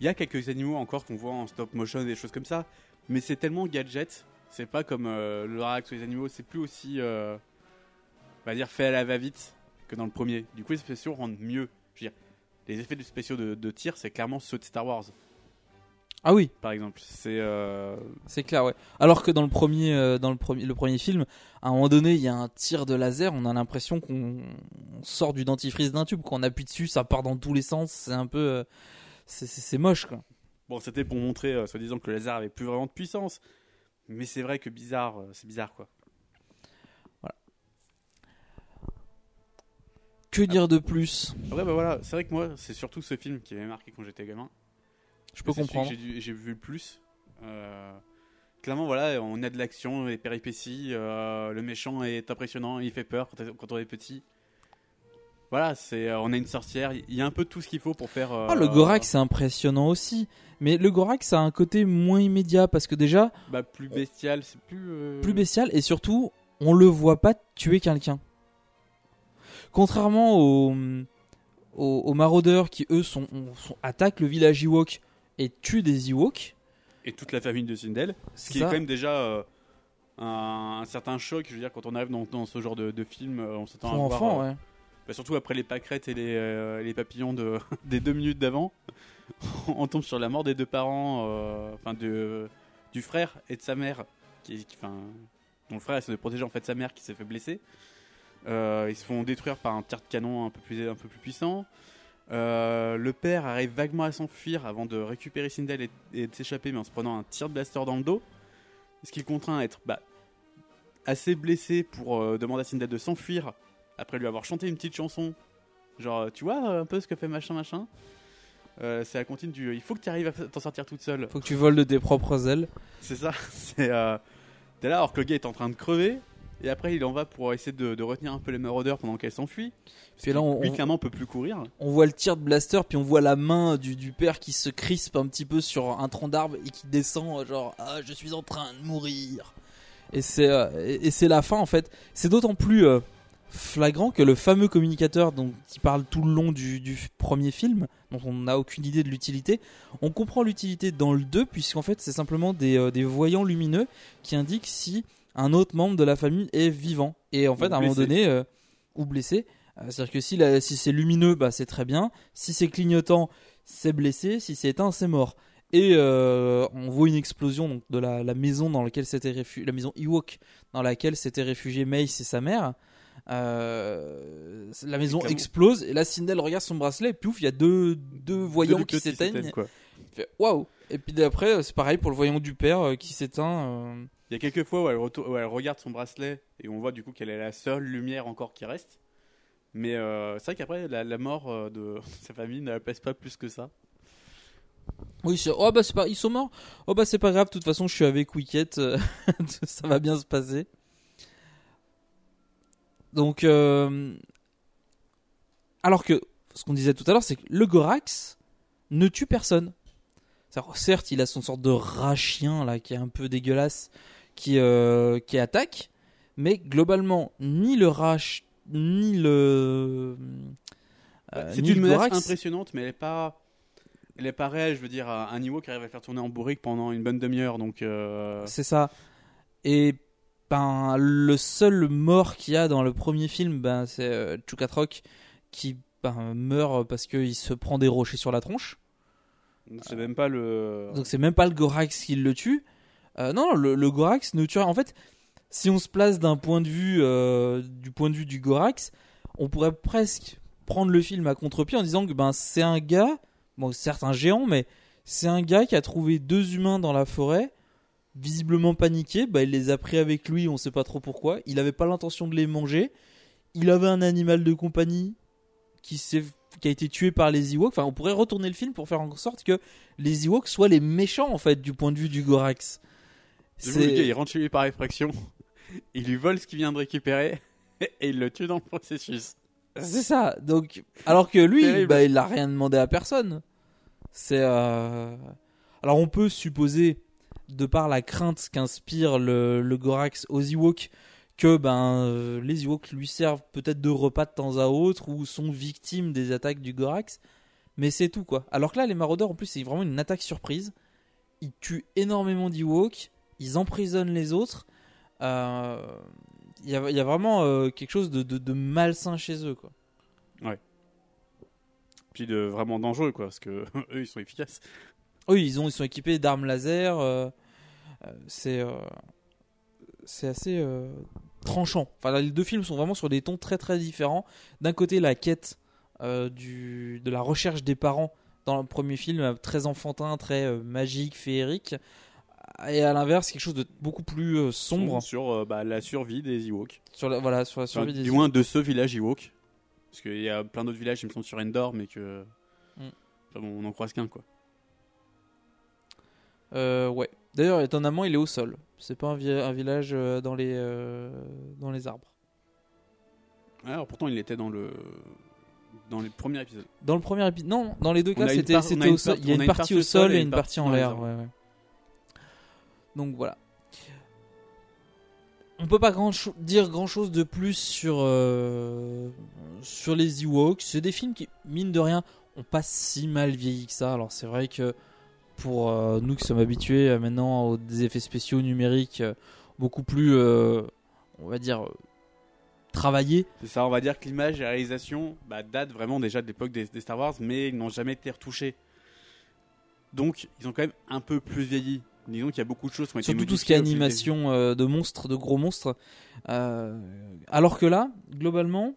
il y a quelques animaux encore qu'on voit en stop motion, des choses comme ça, mais c'est tellement gadget. C'est pas comme euh, le Rax ou les animaux, c'est plus aussi, euh, on va dire, fait à la va-vite que dans le premier. Du coup, les spéciaux rendent mieux. Je veux dire, les effets de spéciaux de, de tir, c'est clairement ceux de Star Wars, Ah oui, par exemple. C'est. euh, c'est clair, ouais. Alors que dans le premier, euh, dans le premier, le premier film, à un moment donné, il y a un tir de laser, on a l'impression qu'on on sort du dentifrice d'un tube, qu'on appuie dessus, ça part dans tous les sens, c'est un peu, euh, c'est- moche, quoi. Bon, c'était pour montrer, euh, soi-disant, que le laser avait plus vraiment de puissance. Mais c'est vrai que bizarre, euh, c'est bizarre quoi. Que dire de plus? Ouais, bah voilà, c'est vrai que moi, c'est surtout ce film qui m'avait marqué quand j'étais gamin. Je peux comprendre. j'ai vu le plus. Euh, clairement, voilà, on a de l'action, des péripéties. le méchant est impressionnant, il fait peur quand, quand on est petit. Voilà, c'est, euh, on a une sorcière. Il y a un peu tout ce qu'il faut pour faire. euh, Ah, le Gorax, c'est impressionnant aussi. Mais le Gorax a un côté moins immédiat parce que déjà, bah, plus bestial, c'est plus. euh, plus bestial et surtout, on le voit pas tuer quelqu'un. Contrairement aux, aux, aux maraudeurs qui, eux, sont, sont- attaquent le village Ewok et tuent des Ewoks. Et toute la famille de Sindel. Ce qui est ça. quand même déjà euh, un, un certain choc. Je veux dire, quand on arrive dans, dans ce genre de, de film, euh, on s'attend à voir. enfants, euh, ouais. Bah, surtout après les pâquerettes et les, euh, papillons de, des deux minutes d'avant, on tombe sur la mort des deux parents, euh, enfin de, du frère et de sa mère, qui, dont le frère essaie de protéger en fait sa mère qui s'est fait blesser. Euh, ils se font détruire par un tir de canon un peu plus, puissant. Le père arrive vaguement à s'enfuir avant de récupérer Sindel et, de s'échapper, mais en se prenant un tir de blaster dans le dos. Ce qui le contraint à être bah, assez blessé pour demander à Sindel de s'enfuir après lui avoir chanté une petite chanson. Genre, tu vois un peu ce que fait machin machin Euh, C'est la contine du il faut que tu arrives à t'en sortir toute seule. Faut que tu voles de tes propres ailes. C'est ça. C'est euh, t'es là alors que le gars est en train de crever. Et après, il en va pour essayer de, de retenir un peu les maraudeurs pendant qu'elle s'enfuit. Puis là, on, Lui, on- clairement, peut plus courir. on voit le tir de blaster, puis on voit la main du, du père qui se crispe un petit peu sur un tronc d'arbre et qui descend, euh, genre ah je suis en train de mourir. Et c'est euh, et, et c'est la fin en fait. C'est d'autant plus euh, flagrant que le fameux communicateur dont il parle tout le long du, du premier film, dont on n'a aucune idée de l'utilité, on comprend l'utilité dans le 2 puisqu'en fait c'est simplement des, euh, des voyants lumineux qui indiquent si un autre membre de la famille est vivant. Et en fait Ou à un moment donné euh, ou blessé. Euh, C'est-à-dire que si, la- si c'est lumineux, bah, c'est très bien. Si c'est clignotant, c'est blessé. Si c'est éteint, c'est mort. Et euh, on voit une explosion donc, de la, la maison dans laquelle s'était réfugié, la maison Ewok dans laquelle s'était réfugié Mace et sa mère. Euh, la maison explose et là Sindel regarde son bracelet et pouf il y a deux, deux voyants Deux qui s'éteignent. Waouh Et puis après c'est pareil pour le voyant du père euh, qui s'éteint. euh. Il y a quelques fois où elle, retour- où elle regarde son bracelet et on voit du coup qu'elle est la seule lumière encore qui reste. Mais euh, c'est vrai qu'après, la, la mort euh, de sa famille ne la pèse pas plus que ça. Oui, c'est- oh bah c'est pas, ils sont morts. Oh bah c'est pas grave, de toute façon je suis avec Wicket, euh, ça va bien se passer. Donc, euh, alors que ce qu'on disait tout à l'heure, c'est que le Gorax ne tue personne. C'est-à-dire, Certes, il a son sorte de rat chien là qui est un peu dégueulasse, qui euh, qui attaque, mais globalement ni le rat ni le euh, c'est une menace Gorax- impressionnante, mais elle est pas, elle est pas réelle. Je veux dire, un un niveau qui arrive à faire tourner en bourrique pendant une bonne demi-heure, donc. euh, C'est ça. Et ben le seul mort qu'il y a dans le premier film, ben c'est euh, Chukatrok qui ben, meurt parce qu'il se prend des rochers sur la tronche. C'est même pas le. Donc c'est même pas le Gorax qui le tue. Euh, non, le, le Gorax ne tue. En fait, si on se place d'un point de vue euh, du point de vue du Gorax, on pourrait presque prendre le film à contre-pied en disant que ben c'est un gars, bon certes un géant, mais c'est un gars qui a trouvé deux humains dans la forêt, visiblement paniqués. Ben, il les a pris avec lui, on sait pas trop pourquoi. Il avait pas l'intention de les manger. Il avait un animal de compagnie qui qui a été tué par les Ewoks. Enfin, on pourrait retourner le film pour faire en sorte que les Ewoks soient les méchants en fait du point de vue du Gorax. Où le gars, il rentre chez lui par effraction, il lui vole ce qu'il vient de récupérer et il le tue dans le processus. C'est ça. Donc, alors que lui, bah, il a rien demandé à personne. C'est. euh, Alors, on peut supposer, de par la crainte qu'inspire le, Gorax aux Ewoks, que ben euh, les Ewoks lui servent peut-être de repas de temps à autre ou sont victimes des attaques du Gorax. Mais c'est tout quoi. Alors que là, les maraudeurs, en plus, c'est vraiment une attaque surprise. Ils tuent énormément d'Ewoks, ils emprisonnent les autres. Euh, Il y, a, il y a vraiment euh, quelque chose de, malsain chez eux quoi. Puis de vraiment dangereux, quoi, parce que eux, ils sont efficaces. Oui, ils, ont, ils sont équipés d'armes laser. euh, euh, c'est euh, c'est assez tranchant. Enfin, là, les deux films sont vraiment sur des tons très très différents. D'un côté, la quête du, de la recherche des parents dans le premier film, très enfantin, très magique, féerique. Et à l'inverse, quelque chose de beaucoup plus euh, sombre Sur euh, bah, la survie des Ewoks. sur la, voilà, sur la Enfin, survie des du moins de ce village Ewok. Parce qu'il y a plein d'autres villages, ils me sont sur Endor, mais que. Mm. Enfin, bon, on en croise qu'un, quoi. Euh, ouais. D'ailleurs, étonnamment, il est au sol. C'est pas un, vi- un village euh, dans les euh, dans les arbres. Ouais, alors pourtant, il était dans le. Dans les premiers épisodes. Dans le premier épisode, non, dans les deux cas, c'était au sol. Il y a une partie au sol et une partie en l'air. ouais, ouais. On peut pas grand dire grand chose de plus sur euh, sur les Ewoks. C'est des films qui, mine de rien, ont pas si mal vieilli que ça. Alors c'est vrai que pour euh, nous qui sommes habitués euh, maintenant aux des effets spéciaux numériques euh, beaucoup plus, on va dire, travaillés. C'est ça, on va dire que l'image et la réalisation bah, datent vraiment déjà de l'époque des, des Star Wars, mais ils n'ont jamais été retouchés. Donc, ils ont quand même un peu plus vieilli. Disons qu'il y a beaucoup de choses qui ont été Surtout tout ce qui est animation euh, de monstres, de gros monstres. Euh, alors que là, globalement,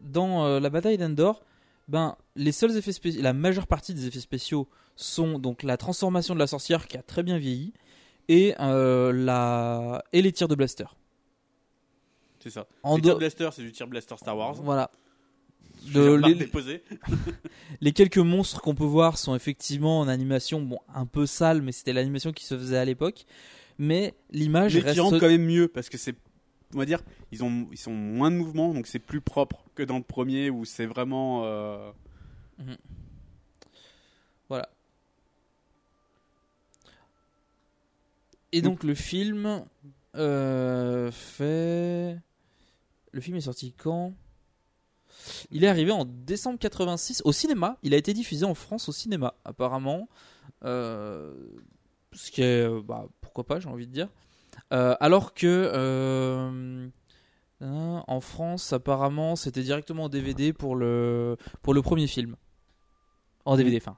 dans euh, la bataille d'Endor, ben, les seuls effets spéciaux, la majeure partie des effets spéciaux sont donc la transformation de la sorcière qui a très bien vieilli et, euh, la... et les tirs de blaster. C'est ça. En les tirs dehors- blaster, c'est du tir blaster Star Wars. Voilà. Le- les les- quelques monstres qu'on peut voir sont effectivement en animation, bon, un peu sale, mais c'était l'animation qui se faisait à l'époque. Mais l'image reste. qui rendent quand même mieux parce que c'est on va dire ils ont ils sont moins de mouvement donc c'est plus propre que dans le premier où c'est vraiment euh, Voilà. Et donc le film euh, fait. Le film est sorti quand? Il est arrivé en décembre 86 au cinéma. Il a été diffusé en France au cinéma, apparemment. Euh, ce qui est. Bah, pourquoi pas, j'ai envie de dire. Euh, alors que. euh, hein, en France, apparemment, c'était directement en DVD pour le, pour le premier film. En DVD, enfin.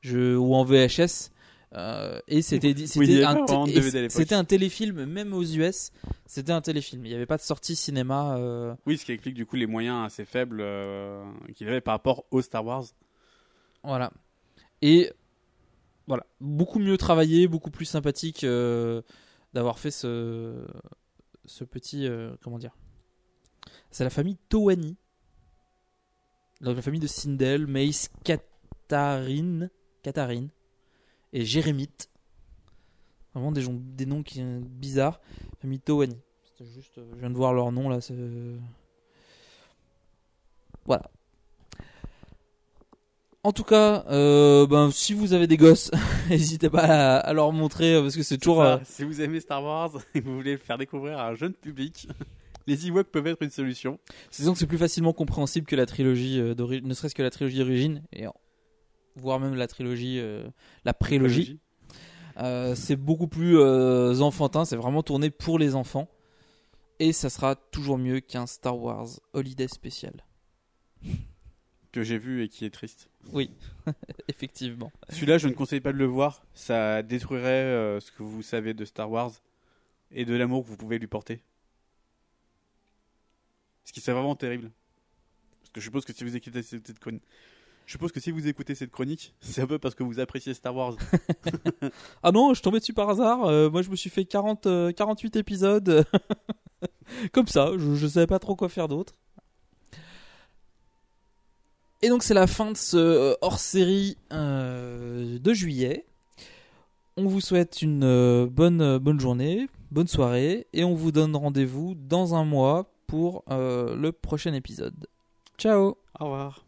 Je, ou en VHS. euh, et c'était Oui, un, c'était un téléfilm même aux US c'était un téléfilm il n'y avait pas de sortie cinéma oui ce qui explique du coup les moyens assez faibles qu'il avait par rapport au Star Wars Voilà. Et voilà, beaucoup mieux travaillé, beaucoup plus sympathique euh, d'avoir fait ce, petit. euh, comment dire C'est la famille. Donc la famille de Sindel, Mace, Katharine, Katharine et Jérémite. Vraiment des, gens, des noms qui sont bizarres. Famille. C'était juste, euh, je viens de voir leur nom là. Voilà. En tout cas, euh, ben, si vous avez des gosses, n'hésitez pas à, à leur montrer euh, parce que c'est toujours. Ça, euh, si vous aimez Star Wars et que vous voulez le faire découvrir à un jeune public les Ewoks peuvent être une solution C'est disons que c'est plus facilement compréhensible que la trilogie, euh, d'ori- ne serait-ce que la trilogie d'origine, et voire même la trilogie, euh, la prélogie. C'est beaucoup plus enfantin, c'est vraiment tourné pour les enfants. Et ça sera toujours mieux qu'un Star Wars Holiday spécial. que j'ai vu et qui est triste Oui, effectivement. celui-là je ne conseille pas de le voir ça détruirait euh, ce que vous savez de Star Wars et de l'amour que vous pouvez lui porter ce qui serait vraiment terrible parce que je suppose que si vous écoutez cette chronique je suppose que si vous écoutez cette chronique, c'est un peu parce que vous appréciez Star Wars. Ah non, je suis tombé dessus par hasard. euh, moi, je me suis fait 40, euh, 48 épisodes. Comme ça, je, je savais pas trop quoi faire d'autre. Et donc c'est la fin de ce hors-série de juillet. On vous souhaite une bonne, bonne journée, bonne soirée, et on vous donne rendez-vous dans un mois pour le prochain épisode. Ciao Au revoir